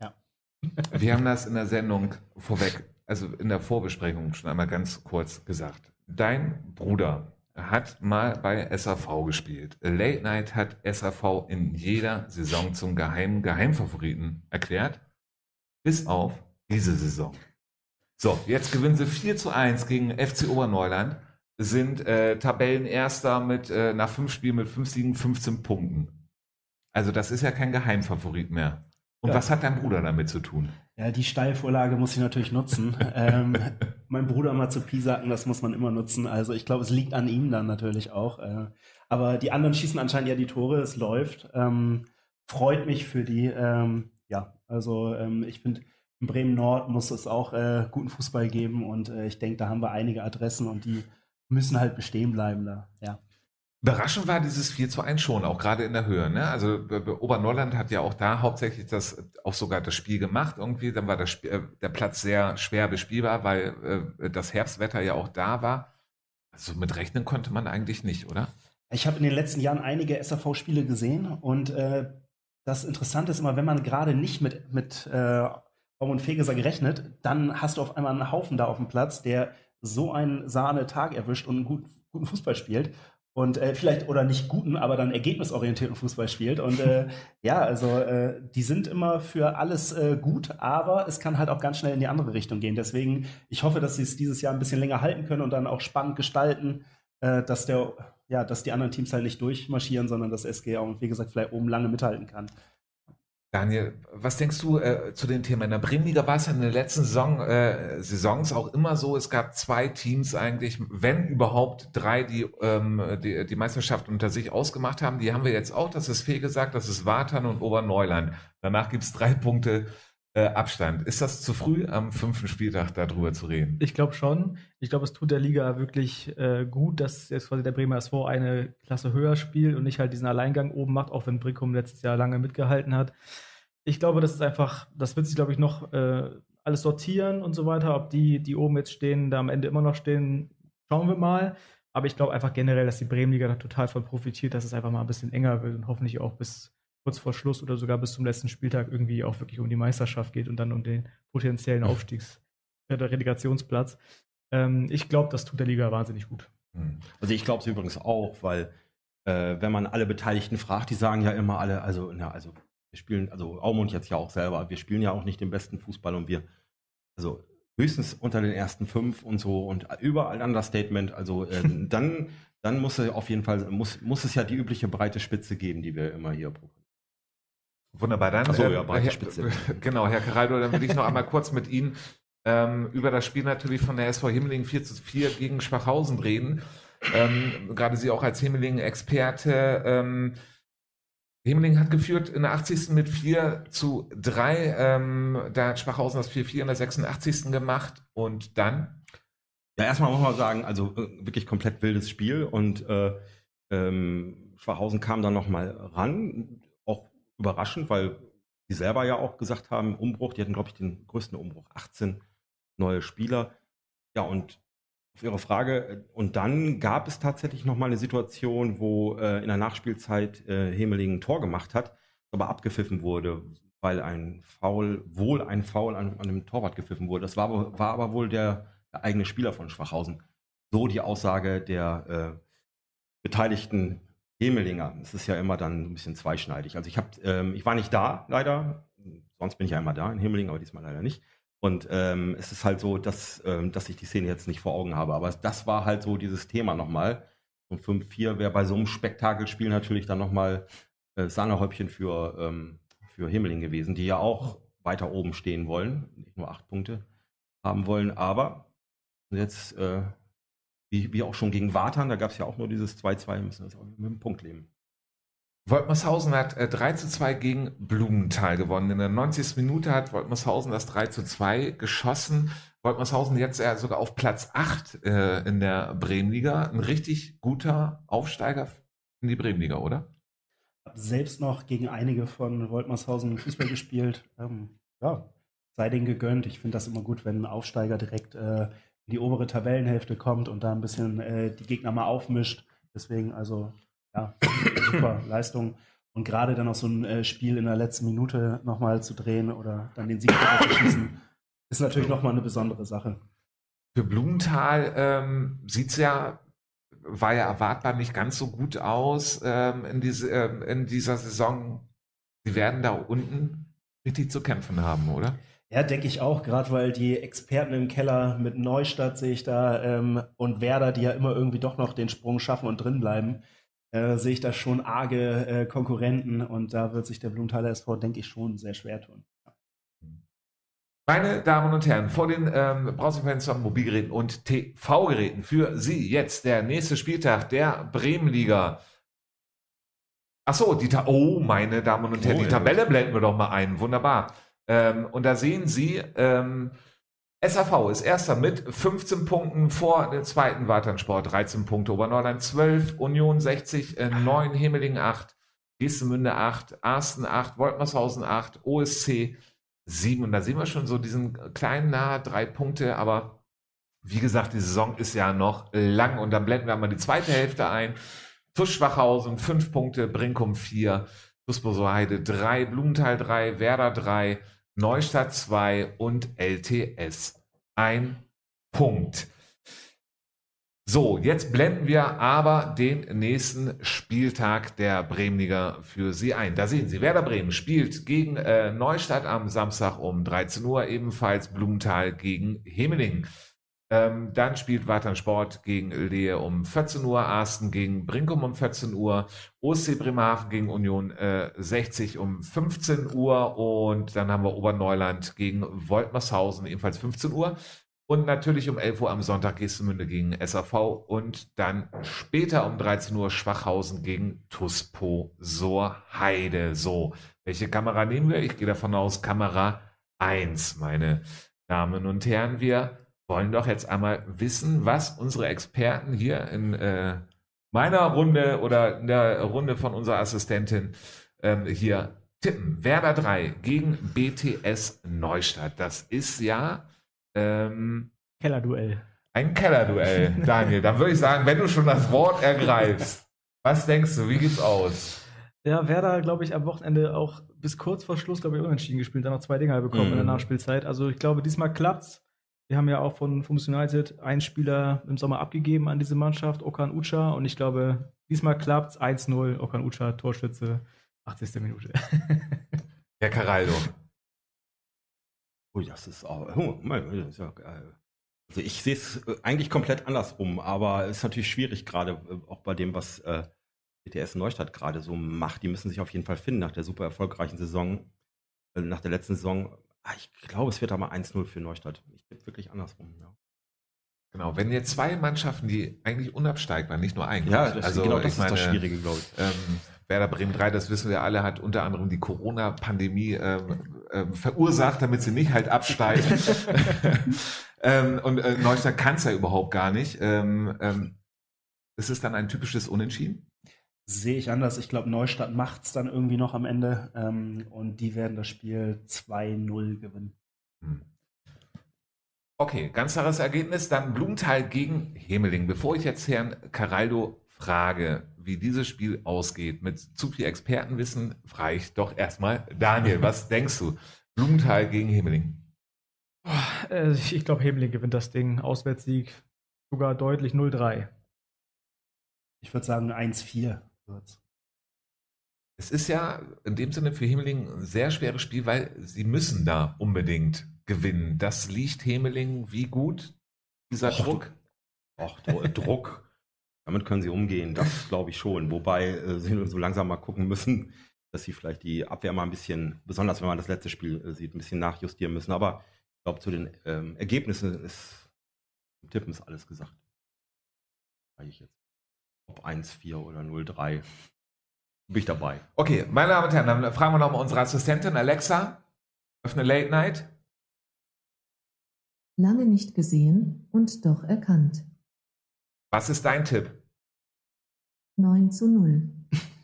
Ja. [laughs] Wir haben das in der Sendung vorweg, also in der Vorbesprechung schon einmal ganz kurz gesagt. Dein Bruder hat mal bei SAV gespielt. Late Night hat SAV in jeder Saison zum geheimen Geheimfavoriten erklärt. Bis auf diese Saison. So, jetzt gewinnen sie 4 zu 1 gegen FC Oberneuland, sind äh, Tabellenerster mit äh, nach fünf Spielen mit fünf Siegen 15 Punkten. Also das ist ja kein Geheimfavorit mehr. Und Ja. was hat dein Bruder damit zu tun? Ja, die Steilvorlage muss ich natürlich nutzen. [laughs] ähm, mein Bruder mal zu Pisacken, das muss man immer nutzen. Also ich glaube, es liegt an ihm dann natürlich auch. Äh, aber die anderen schießen anscheinend ja die Tore, es läuft. Ähm, freut mich für die. Ähm, ja, also ähm, ich finde, in Bremen Nord muss es auch äh, guten Fußball geben und äh, ich denke, da haben wir einige Adressen und die müssen halt bestehen bleiben da. Ja. Überraschend war dieses 4 zu 1 schon, auch gerade in der Höhe. Ne? Also Oberneuland hat ja auch da hauptsächlich das, auch sogar das Spiel gemacht irgendwie. Dann war das Spiel, äh, der Platz sehr schwer bespielbar, weil äh, das Herbstwetter ja auch da war. Also mit rechnen konnte man eigentlich nicht, oder? Ich habe in den letzten Jahren einige SAV-Spiele gesehen und äh, das Interessante ist immer, wenn man gerade nicht mit, mit äh, Baum und Fegeser gerechnet, dann hast du auf einmal einen Haufen da auf dem Platz, der so einen Sahne-Tag erwischt und einen gut, guten Fußball spielt und äh, vielleicht oder nicht guten, aber dann ergebnisorientierten Fußball spielt. Und äh, [laughs] ja, also äh, die sind immer für alles äh, gut, aber es kann halt auch ganz schnell in die andere Richtung gehen. Deswegen, ich hoffe, dass sie es dieses Jahr ein bisschen länger halten können und dann auch spannend gestalten, äh, dass der, ja, dass die anderen Teams halt nicht durchmarschieren, sondern dass SG auch, wie gesagt, vielleicht oben lange mithalten kann. Daniel, was denkst du äh, zu dem Thema? In der Bremenliga war es ja in den letzten Saison, äh, Saisons auch immer so, es gab zwei Teams eigentlich, wenn überhaupt drei, die, ähm, die die Meisterschaft unter sich ausgemacht haben. Die haben wir jetzt auch, das ist Fee gesagt, das ist Wartan und Oberneuland. Danach gibt es drei Punkte äh, Abstand. Ist das zu früh, am fünften Spieltag darüber zu reden? Ich glaube schon. Ich glaube, es tut der Liga wirklich äh, gut, dass jetzt quasi der Bremer SV eine Klasse höher spielt und nicht halt diesen Alleingang oben macht, auch wenn Brickum letztes Jahr lange mitgehalten hat. Ich glaube, das ist einfach, das wird sich, glaube ich, noch äh, alles sortieren und so weiter. Ob die, die oben jetzt stehen, da am Ende immer noch stehen, schauen wir mal. Aber ich glaube einfach generell, dass die Bremenliga da total von profitiert, dass es einfach mal ein bisschen enger wird und hoffentlich auch bis kurz vor Schluss oder sogar bis zum letzten Spieltag irgendwie auch wirklich um die Meisterschaft geht und dann um den potenziellen Aufstiegs- oder äh, Relegationsplatz. Ähm, ich glaube, das tut der Liga wahnsinnig gut. Hm. Also ich glaube es übrigens auch, weil äh, wenn man alle Beteiligten fragt, die sagen ja immer alle, also, na, also wir spielen, also Aumund jetzt ja auch selber, wir spielen ja auch nicht den besten Fußball und wir, also höchstens unter den ersten fünf und so und überall Understatement, also äh, [laughs] dann, dann muss es auf jeden Fall, muss, muss es ja die übliche breite Spitze geben, die wir immer hier. Wunderbar, dann. Achso, äh, ja, breite Herr. [laughs] Genau, Herr Caraldo, dann will ich noch einmal kurz mit Ihnen ähm, über das Spiel natürlich von der SV Himmeling 4 zu 4 gegen Schwachhausen reden. Ähm, gerade Sie auch als Himmeling-Experte. Ähm, Himmeling hat geführt in der 80. mit 4 zu 3. Ähm, da hat Schwachhausen das 4-4 in der 86. gemacht und dann? Ja, erstmal muss man sagen, also äh, wirklich komplett wildes Spiel und äh, ähm, Schwachhausen kam dann nochmal ran überraschend, weil die selber ja auch gesagt haben, Umbruch, die hatten, glaube ich, den größten Umbruch, 18 neue Spieler. Ja, und auf Ihre Frage, äh, und dann gab es tatsächlich nochmal eine Situation, wo äh, in der Nachspielzeit äh, Hemeling ein Tor gemacht hat, aber abgepfiffen wurde, weil ein Foul, wohl ein Foul an, an dem Torwart gepfiffen wurde. Das war, war aber wohl der, der, eigene Spieler von Schwachhausen. So die Aussage der äh, Beteiligten Hemelinger. Es ist ja immer dann ein bisschen zweischneidig. Also ich habe, ähm, ich war nicht da, leider. Sonst bin ich ja immer da in Hemeling, aber diesmal leider nicht. Und ähm, es ist halt so, dass, ähm, dass ich die Szene jetzt nicht vor Augen habe. Aber das war halt so dieses Thema nochmal. Und 5-4 wäre bei so einem Spektakelspiel natürlich dann nochmal äh, Sahnehäubchen für, ähm, für Hemeling gewesen, die ja auch weiter oben stehen wollen, nicht nur acht Punkte haben wollen. Aber jetzt äh, wie, wie auch schon gegen Wartan, da gab es ja auch nur dieses 2-2, müssen wir jetzt auch mit einem Punkt leben. Woltmershausen hat äh, 3 zu 2 gegen Blumenthal gewonnen. In der 90. Minute hat Woltmershausen das 3 zu 2 geschossen. Woltmershausen jetzt äh, sogar auf Platz 8 äh, in der Bremenliga. Ein richtig guter Aufsteiger in die Bremenliga, oder? Hab selbst noch gegen einige von Woltmershausen Fußball gespielt. Ähm, ja, sei denen gegönnt. Ich finde das immer gut, wenn ein Aufsteiger direkt äh, in die obere Tabellenhälfte kommt und da ein bisschen äh, die Gegner mal aufmischt. Deswegen also, ja, super [clears throat] Leistung. Und gerade dann auch so ein äh, Spiel in der letzten Minute nochmal zu drehen oder dann den Sieg zu schießen, ist natürlich nochmal eine besondere Sache. Für Blumenthal ähm, sieht es ja, war ja erwartbar nicht ganz so gut aus ähm, in, diese, äh, in dieser Saison. Sie werden da unten richtig zu kämpfen haben, oder? Ja, denke ich auch, gerade weil die Experten im Keller mit Neustadt sehe ich da ähm, und Werder, die ja immer irgendwie doch noch den Sprung schaffen und drin bleiben, äh, sehe ich da schon arge äh, Konkurrenten und da wird sich der Blumenthaler SV, denke ich, schon sehr schwer tun. Meine Damen und Herren, vor den ähm, Browserfenstern, Mobilgeräten und TV-Geräten für Sie jetzt der nächste Spieltag der Bremenliga. Ach so, die Ta oh, meine Damen und Herren, Oh, die ja. Tabelle blenden wir doch mal ein. Wunderbar. Ähm, und da sehen Sie, ähm, SAV ist erster mit 15 Punkten vor dem zweiten Wartansport, 13 Punkte, Oberneuland 12, Union 60, äh, 9, Himmeling 8, Geestemünde 8, Arsten 8, Woltmershausen 8, OSC 7. Und da sehen wir schon so diesen kleinen nahe drei Punkte, aber wie gesagt, die Saison ist ja noch lang und dann blenden wir mal die zweite Hälfte ein. TuS Schwachhausen 5 Punkte, Brinkum 4, TuS Heide 3, Blumenthal 3, Werder 3, Neustadt 2 und LTS 1 Punkt. So, jetzt blenden wir aber den nächsten Spieltag der Bremenliga für Sie ein. Da sehen Sie, Werder Bremen spielt gegen äh, Neustadt am Samstag um 13 Uhr, ebenfalls Blumenthal gegen Hemeling. Ähm, dann spielt Watern Sport gegen Lehe um 14 Uhr, Arsten gegen Brinkum um 14 Uhr, OSC Bremerhaven gegen Union äh, 60 um 15 Uhr und dann haben wir Oberneuland gegen Woltmershausen ebenfalls 15 Uhr. Und natürlich um 11 Uhr am Sonntag Gestemünde gegen SAV und dann später um 13 Uhr Schwachhausen gegen Tuspo Soorheide. So, welche Kamera nehmen wir? Ich gehe davon aus, Kamera 1, meine Damen und Herren. Wir wollen doch jetzt einmal wissen, was unsere Experten hier in äh, meiner Runde oder in der Runde von unserer Assistentin ähm, hier tippen. Werder 3 gegen BTS Neustadt. Das ist ja ähm, Kellerduell. ein Kellerduell, [laughs] Daniel. Dann würde ich sagen, wenn du schon das Wort ergreifst, was denkst du, wie geht's aus? Ja, Werder, glaube ich, am Wochenende auch bis kurz vor Schluss, glaube ich, unentschieden gespielt, dann noch zwei Dinger bekommen in der Mhm. Nachspielzeit. Also ich glaube, diesmal klappt's. Wir haben ja auch von Fumus United einen Spieler im Sommer abgegeben an diese Mannschaft, Okan Ucha. Und ich glaube, diesmal klappt's 1-0, Okan Ucha, Torschütze, 80. Minute. [laughs] Herr Caraldo. Ui, das ist auch. Oh, das ist ja geil. Also ich sehe es äh, eigentlich komplett andersrum, aber es ist natürlich schwierig, gerade äh, auch bei dem, was äh, BTS Neustadt gerade so macht. Die müssen sich auf jeden Fall finden nach der super erfolgreichen Saison, äh, nach der letzten Saison. Ah, ich glaube, es wird aber 1-0 für Neustadt. Ich tippe wirklich andersrum, ja. Genau, wenn jetzt zwei Mannschaften, die eigentlich unabsteigbar, nicht nur ein. Ja, das, also, genau das ist meine, das Schwierige, glaube ich. Ähm, Werder Bremen 3, das wissen wir alle, hat unter anderem die Corona-Pandemie ähm, ähm, verursacht, damit sie nicht halt absteigen. [laughs] [laughs] ähm, und äh, Neustadt kann es ja überhaupt gar nicht. Ähm, ähm, ist es dann ein typisches Unentschieden? Sehe ich anders. Ich glaube, Neustadt macht es dann irgendwie noch am Ende ähm, und die werden das Spiel 2-0 gewinnen. Hm. Okay, ganz klares Ergebnis. Dann Blumenthal gegen Hemeling. Bevor ich jetzt Herrn Caraldo frage, wie dieses Spiel ausgeht, mit zu viel Expertenwissen, frage ich doch erstmal Daniel. [laughs] Was denkst du? Blumenthal gegen Hemeling. Äh, ich glaube, Hemeling gewinnt das Ding. Auswärtssieg sogar deutlich 0-3. Ich würde sagen 1-4 wird's. Es ist ja in dem Sinne für Hemeling ein sehr schweres Spiel, weil sie müssen da unbedingt gewinnen. Das liegt Hemeling wie gut, dieser Och, Druck. Auch Druck. [laughs] Damit können sie umgehen, das glaube ich schon. Wobei äh, sie so langsam mal gucken müssen, dass sie vielleicht die Abwehr mal ein bisschen, besonders wenn man das letzte Spiel äh, sieht, ein bisschen nachjustieren müssen. Aber ich glaube, zu den ähm, Ergebnissen ist Tippen ist alles gesagt. Sage ich jetzt. Ob 1-4 oder 0-3. Bin ich dabei. Okay, meine Damen und Herren, dann fragen wir nochmal unsere Assistentin Alexa. Öffne Late Night. Lange nicht gesehen und doch erkannt. Was ist dein Tipp? 9 zu 0.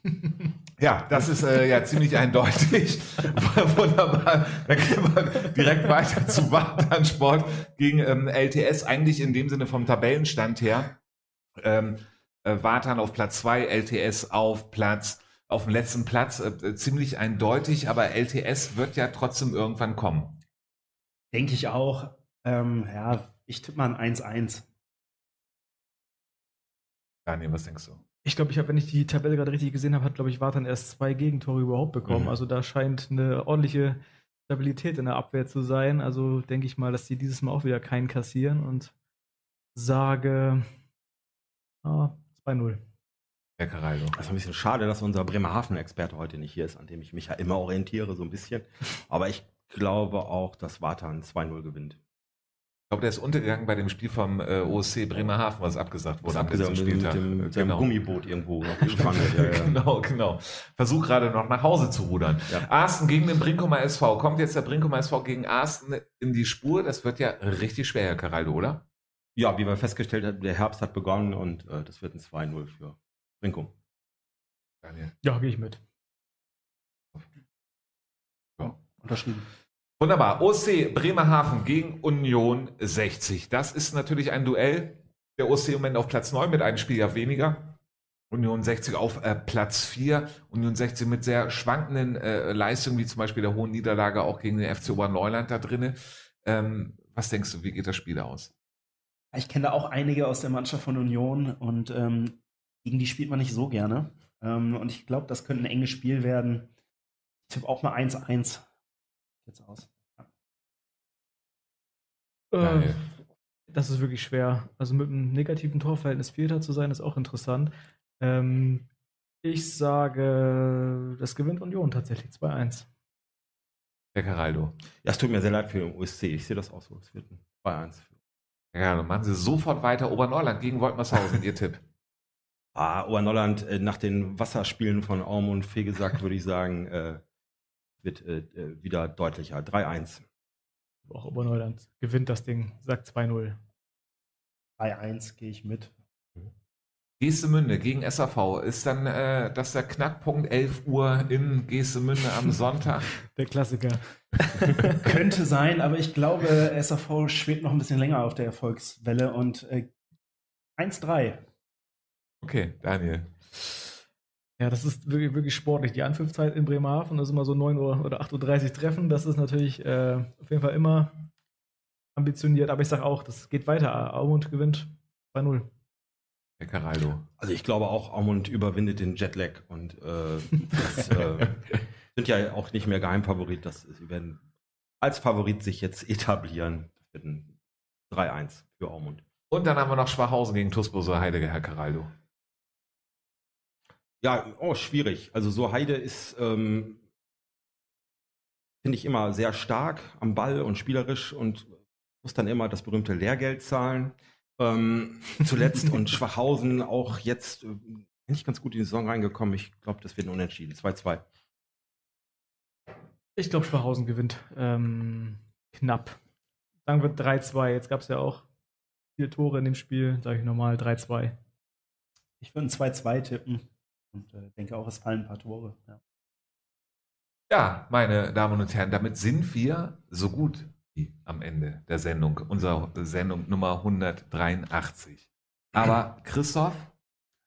[laughs] Ja, das ist äh, ja ziemlich eindeutig. [laughs] Wunderbar. Dann gehen wir direkt weiter zu Wartansport gegen ähm, LTS. Eigentlich in dem Sinne vom Tabellenstand her. Ähm, äh, Wartan auf Platz 2, LTS auf Platz, auf dem letzten Platz. Äh, ziemlich eindeutig, aber LTS wird ja trotzdem irgendwann kommen. Denke ich auch. Ähm, ja, ich tippe mal ein 1-1. Daniel, was denkst du? Ich glaube, ich habe, wenn ich die Tabelle gerade richtig gesehen habe, hat, glaube ich, Wartan erst zwei Gegentore überhaupt bekommen. Mhm. Also da scheint eine ordentliche Stabilität in der Abwehr zu sein. Also denke ich mal, dass die dieses Mal auch wieder keinen kassieren und sage ah, 2-0. Herr Caraldo. Das ist ein bisschen schade, dass unser Bremerhaven-Experte heute nicht hier ist, an dem ich mich ja immer orientiere, so ein bisschen. [laughs] Aber ich glaube auch, dass Watan 2-0 gewinnt. Ich glaube, der ist untergegangen bei dem Spiel vom äh, OSC Bremerhaven, was abgesagt wurde am Abgesagt letzten mit, mit Spieltag. dem, seinem Gummiboot irgendwo noch [laughs] gestrandet. ja, ja. genau, genau. Versuch gerade noch nach Hause zu rudern. Ja. Arsten gegen den Brinkumer SV. Kommt jetzt der Brinkumer SV gegen Arsten in die Spur? Das wird ja richtig schwer, Herr Caraldo, oder? Ja, wie wir festgestellt haben, der Herbst hat begonnen und äh, das wird ein 2-0 für Brinkum. Daniel. Ja, gehe ich mit. Unterschrieben. Wunderbar. OSC Bremerhaven gegen Union 60. Das ist natürlich ein Duell. Der OSC im Moment auf Platz 9 mit einem Spieler weniger. Union 60 auf äh, Platz 4. Union 60 mit sehr schwankenden äh, Leistungen, wie zum Beispiel der hohen Niederlage auch gegen den FC Oberneuland da drinne. Ähm, was denkst du, wie geht das Spiel aus? Ich kenne da auch einige aus der Mannschaft von Union und ähm, gegen die spielt man nicht so gerne. Ähm, und ich glaube, das könnte ein enges Spiel werden. Ich tippe auch mal 1-1. Jetzt aus. Äh, Daniel. das ist wirklich schwer. Also mit einem negativen Torverhältnis Vierter zu sein, ist auch interessant. Ähm, ich sage, das gewinnt Union tatsächlich 2-1. Herr Caraldo. Ja, es tut mir sehr leid für den USC. Ich sehe das auch so. Es wird ein 2-1. Ja, dann machen Sie sofort weiter. Oberneuland gegen Woltmershausen, Ihr Tipp. [laughs] Ah, Oberneuland, äh, nach den Wasserspielen von Aum und Fegesack würde ich sagen, äh, wird äh, äh, wieder deutlicher. 3-1. Auch Oberneuland gewinnt das Ding, sagt 2-0. 3-1 gehe ich mit. Geestemünde gegen SAV. Ist dann äh, das der Knackpunkt 11 Uhr in Geestemünde am [laughs] Sonntag? Der Klassiker. [laughs] Könnte sein, aber ich glaube, SAV schwebt noch ein bisschen länger auf der Erfolgswelle und äh, 1-3. Okay, Daniel. Ja, das ist wirklich, wirklich sportlich. Die Anpfiffzeit in Bremerhaven, das ist immer so 9 Uhr oder 8.30 Uhr Treffen. Das ist natürlich äh, auf jeden Fall immer ambitioniert. Aber ich sage auch, das geht weiter. Aumund gewinnt 2-0. Herr Caraldo. Also ich glaube auch, Aumund überwindet den Jetlag und äh, das, äh, [laughs] sind ja auch nicht mehr Geheimfavorit. Das, sie werden als Favorit sich jetzt etablieren. Das wird ein 3-1 für Aumund. Und dann haben wir noch Schwachhausen gegen Tusbose Heidegger, Herr Caraldo. Ja, oh, schwierig. Also so Heide ist, ähm, finde ich immer sehr stark am Ball und spielerisch und muss dann immer das berühmte Lehrgeld zahlen. Ähm, [laughs] zuletzt und Schwachhausen auch jetzt äh, nicht ganz gut in die Saison reingekommen. Ich glaube, das wird ein Unentschieden. 2-2. Ich glaube, Schwachhausen gewinnt ähm, knapp. Sagen wir 3-2. Jetzt gab es ja auch vier Tore in dem Spiel. Sage ich normal 3-2. Ich würde ein 2-2 tippen und äh, denke auch, es fallen ein paar Tore. Ja. Ja, meine Damen und Herren, damit sind wir so gut am Ende der Sendung, unserer Sendung Nummer 183. Aber Christoph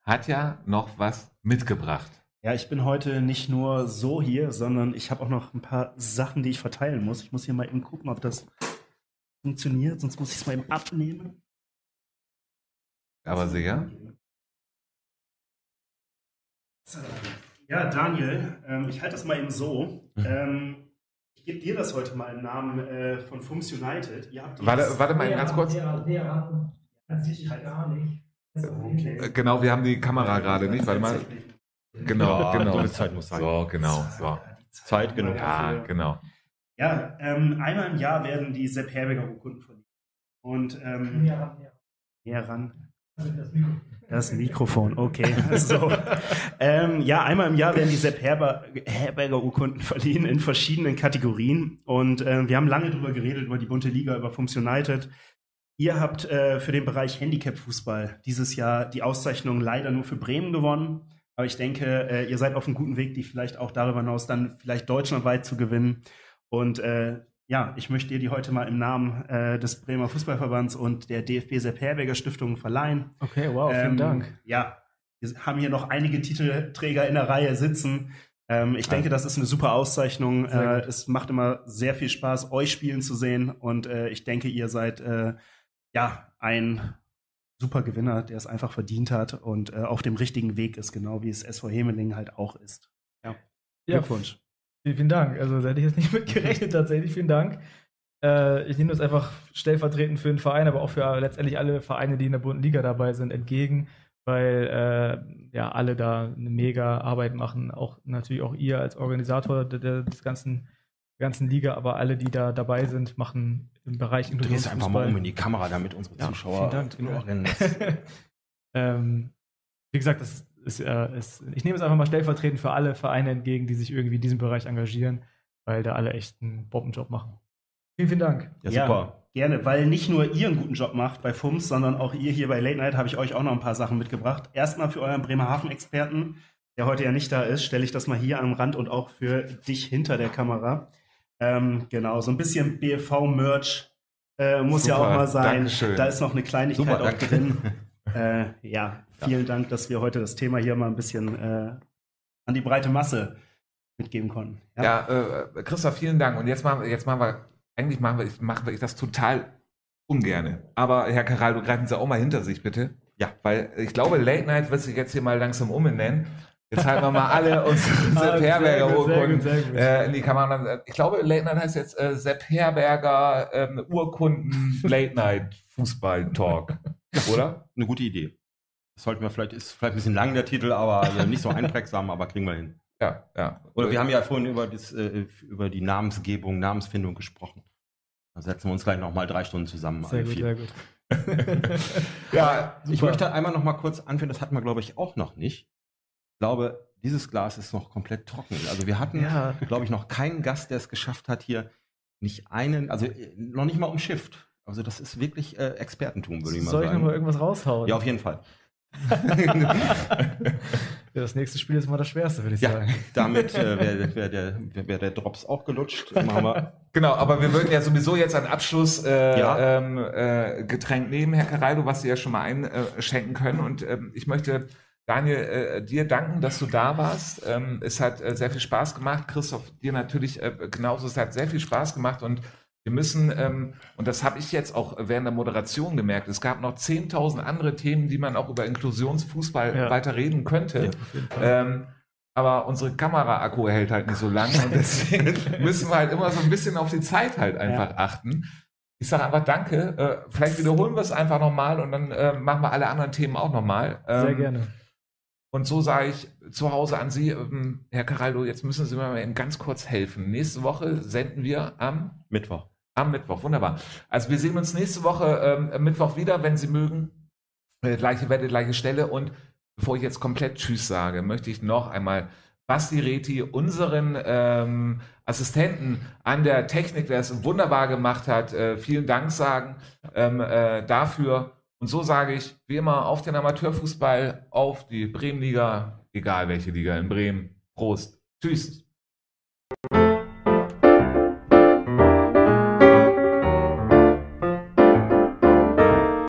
hat ja noch was mitgebracht. Ja, ich bin heute nicht nur so hier, sondern ich habe auch noch ein paar Sachen, die ich verteilen muss. Ich muss hier mal eben gucken, ob das funktioniert, sonst muss ich es mal eben abnehmen. Aber sicher? Ja, Daniel, ähm, ich halte das mal eben so. [laughs] Ähm, gebe dir das heute mal im Namen äh, von Fums United. Ihr habt Warte, warte mal ganz kurz. Okay. Äh, Genau, wir haben die Kamera gerade nicht. Warte mal. Genau, Ja, genau. Zeit muss sein. So, genau. So. Ja, die Zeit genug. Ja, dafür. genau. Ja, ähm, einmal im Jahr werden die Sepp Herberger Urkunden verliehen. Und ähm, näher ran. Das Mikrofon, okay. [laughs] So. ähm, ja, einmal im Jahr werden die Sepp Herber, Herberger Urkunden verliehen in verschiedenen Kategorien. Und ähm, wir haben lange darüber geredet, über die bunte Liga, über Fums United. Ihr habt äh, für den Bereich Handicap-Fußball dieses Jahr die Auszeichnung leider nur für Bremen gewonnen. Aber ich denke, äh, ihr seid auf einem guten Weg, die vielleicht auch darüber hinaus dann vielleicht deutschlandweit zu gewinnen. Und äh, ja, ich möchte dir die heute mal im Namen äh, des Bremer Fußballverbands und der DFB Sepp Herberger Stiftung verleihen. Okay, wow, vielen Ähm, Dank. Ja, wir haben hier noch einige Titelträger in der Reihe sitzen. Ähm, ich denke, das ist eine super Auszeichnung. Äh, es macht immer sehr viel Spaß, euch spielen zu sehen. Und äh, ich denke, ihr seid äh, ja ein super Gewinner, der es einfach verdient hat und äh, auf dem richtigen Weg ist, genau wie es SV Hemeling halt auch ist. Ja, Ja, Glückwunsch. Vielen, vielen Dank. Also da hätte ich jetzt nicht [laughs] mit gerechnet tatsächlich. Vielen Dank. Äh, ich nehme das einfach stellvertretend für den Verein, aber auch für letztendlich alle Vereine, die in der bunten Liga dabei sind, entgegen, weil äh, ja alle da eine mega Arbeit machen. Auch natürlich auch ihr als Organisator der, der, des ganzen ganzen Liga, aber alle, die da dabei sind, machen im Bereich Du drehst einfach mal um in die Kamera, damit unsere Ja, Zuschauer vielen Dank. nur rennen. [laughs] [laughs] ähm, wie gesagt, das ist, äh, ist, ich nehme es einfach mal stellvertretend für alle Vereine entgegen, die sich irgendwie in diesem Bereich engagieren, weil da alle echt einen Bombenjob machen. Vielen, vielen Dank. Ja, super. Gerne, weil nicht nur ihr einen guten Job macht bei FUMS, sondern auch ihr hier bei Late Night habe ich euch auch noch ein paar Sachen mitgebracht. Erstmal für euren Bremerhaven-Experten, der heute ja nicht da ist, stelle ich das mal hier am Rand und auch für dich hinter der Kamera. Ähm, genau, so ein bisschen BFV-Merch äh, muss ja Super, auch mal sein. Dankeschön. Da ist noch eine Kleinigkeit Super, auch danke. drin. Äh, ja, vielen Dank, dass wir heute das Thema hier mal ein bisschen äh, an die breite Masse mitgeben konnten. Ja, äh, Christoph, vielen Dank. Und jetzt machen wir, jetzt machen wir, eigentlich machen wir, machen wir das total ungerne. Aber Herr Caraldo, greifen Sie auch mal hinter sich, bitte. Ja. Weil ich glaube, Late Night wird sich jetzt hier mal langsam umbenennen. Jetzt halten wir mal alle [laughs] unsere Ah, Sepp Herberger Urkunden äh, in die Kamera. Ich glaube, Late Night heißt jetzt äh, Sepp Herberger ähm, Urkunden [laughs] Late Night Fußball Talk, oder? Eine gute Idee. Das sollten wir vielleicht, ist vielleicht ein bisschen lang der Titel, aber also nicht so einprägsam, aber kriegen wir hin. [laughs] Ja, ja. Oder wir haben ja vorhin über, das, äh, über die Namensgebung, Namensfindung gesprochen. Da setzen wir uns gleich nochmal drei Stunden zusammen. Sehr gut, vier. sehr gut. [laughs] ja, Ich Super. möchte einmal noch mal kurz anführen, das hatten wir, glaube ich, auch noch nicht. Ich glaube, dieses Glas ist noch komplett trocken. Also wir hatten, Ja. glaube ich, noch keinen Gast, der es geschafft hat, hier nicht einen, also äh, noch nicht mal umschifft. Also das ist wirklich äh, Expertentum, würde ich mal Soll ich sagen. nochmal irgendwas raushauen? ja, auf jeden Fall. [laughs] Ja, das nächste Spiel ist mal das schwerste, würde ich Ja, sagen. damit äh, [laughs] wäre wär der, wär, wär der Drops auch gelutscht. Genau, aber wir würden ja sowieso jetzt ein Abschluss äh, Ja. ähm, äh, Getränk nehmen, Herr Caraldo, was Sie ja schon mal einschenken können. Und ähm, ich möchte Daniel äh, dir danken, dass du da warst. Ähm, es hat äh, sehr viel Spaß gemacht. Christoph, dir natürlich äh, genauso. Es hat sehr viel Spaß gemacht und wir müssen, ähm, und das habe ich jetzt auch während der Moderation gemerkt, es gab noch 10.000 andere Themen, die man auch über Inklusionsfußball Ja. weiter reden könnte. Ja. Ähm, aber unsere Kamera-Akku hält halt nicht so lang und deswegen [laughs] müssen wir halt immer so ein bisschen auf die Zeit halt einfach achten. Ich sage einfach Danke. Äh, vielleicht wiederholen wir es einfach nochmal und dann äh, machen wir alle anderen Themen auch nochmal. Sehr Ähm, gerne. Und so sage ich zu Hause an Sie, ähm, Herr Caraldo, jetzt müssen Sie mir mal eben ganz kurz helfen. Nächste Woche senden wir am Mittwoch. Am Mittwoch, wunderbar. Also wir sehen uns nächste Woche ähm, Mittwoch wieder, wenn Sie mögen. Äh, gleiche Wette, gleiche Stelle. Und bevor ich jetzt komplett Tschüss sage, möchte ich noch einmal Basti Reti, unseren ähm, Assistenten an der Technik, der es wunderbar gemacht hat, äh, vielen Dank sagen ähm, äh, dafür. Und so sage ich, wie immer, auf den Amateurfußball, auf die Bremenliga, egal welche Liga in Bremen. Prost. Tschüss.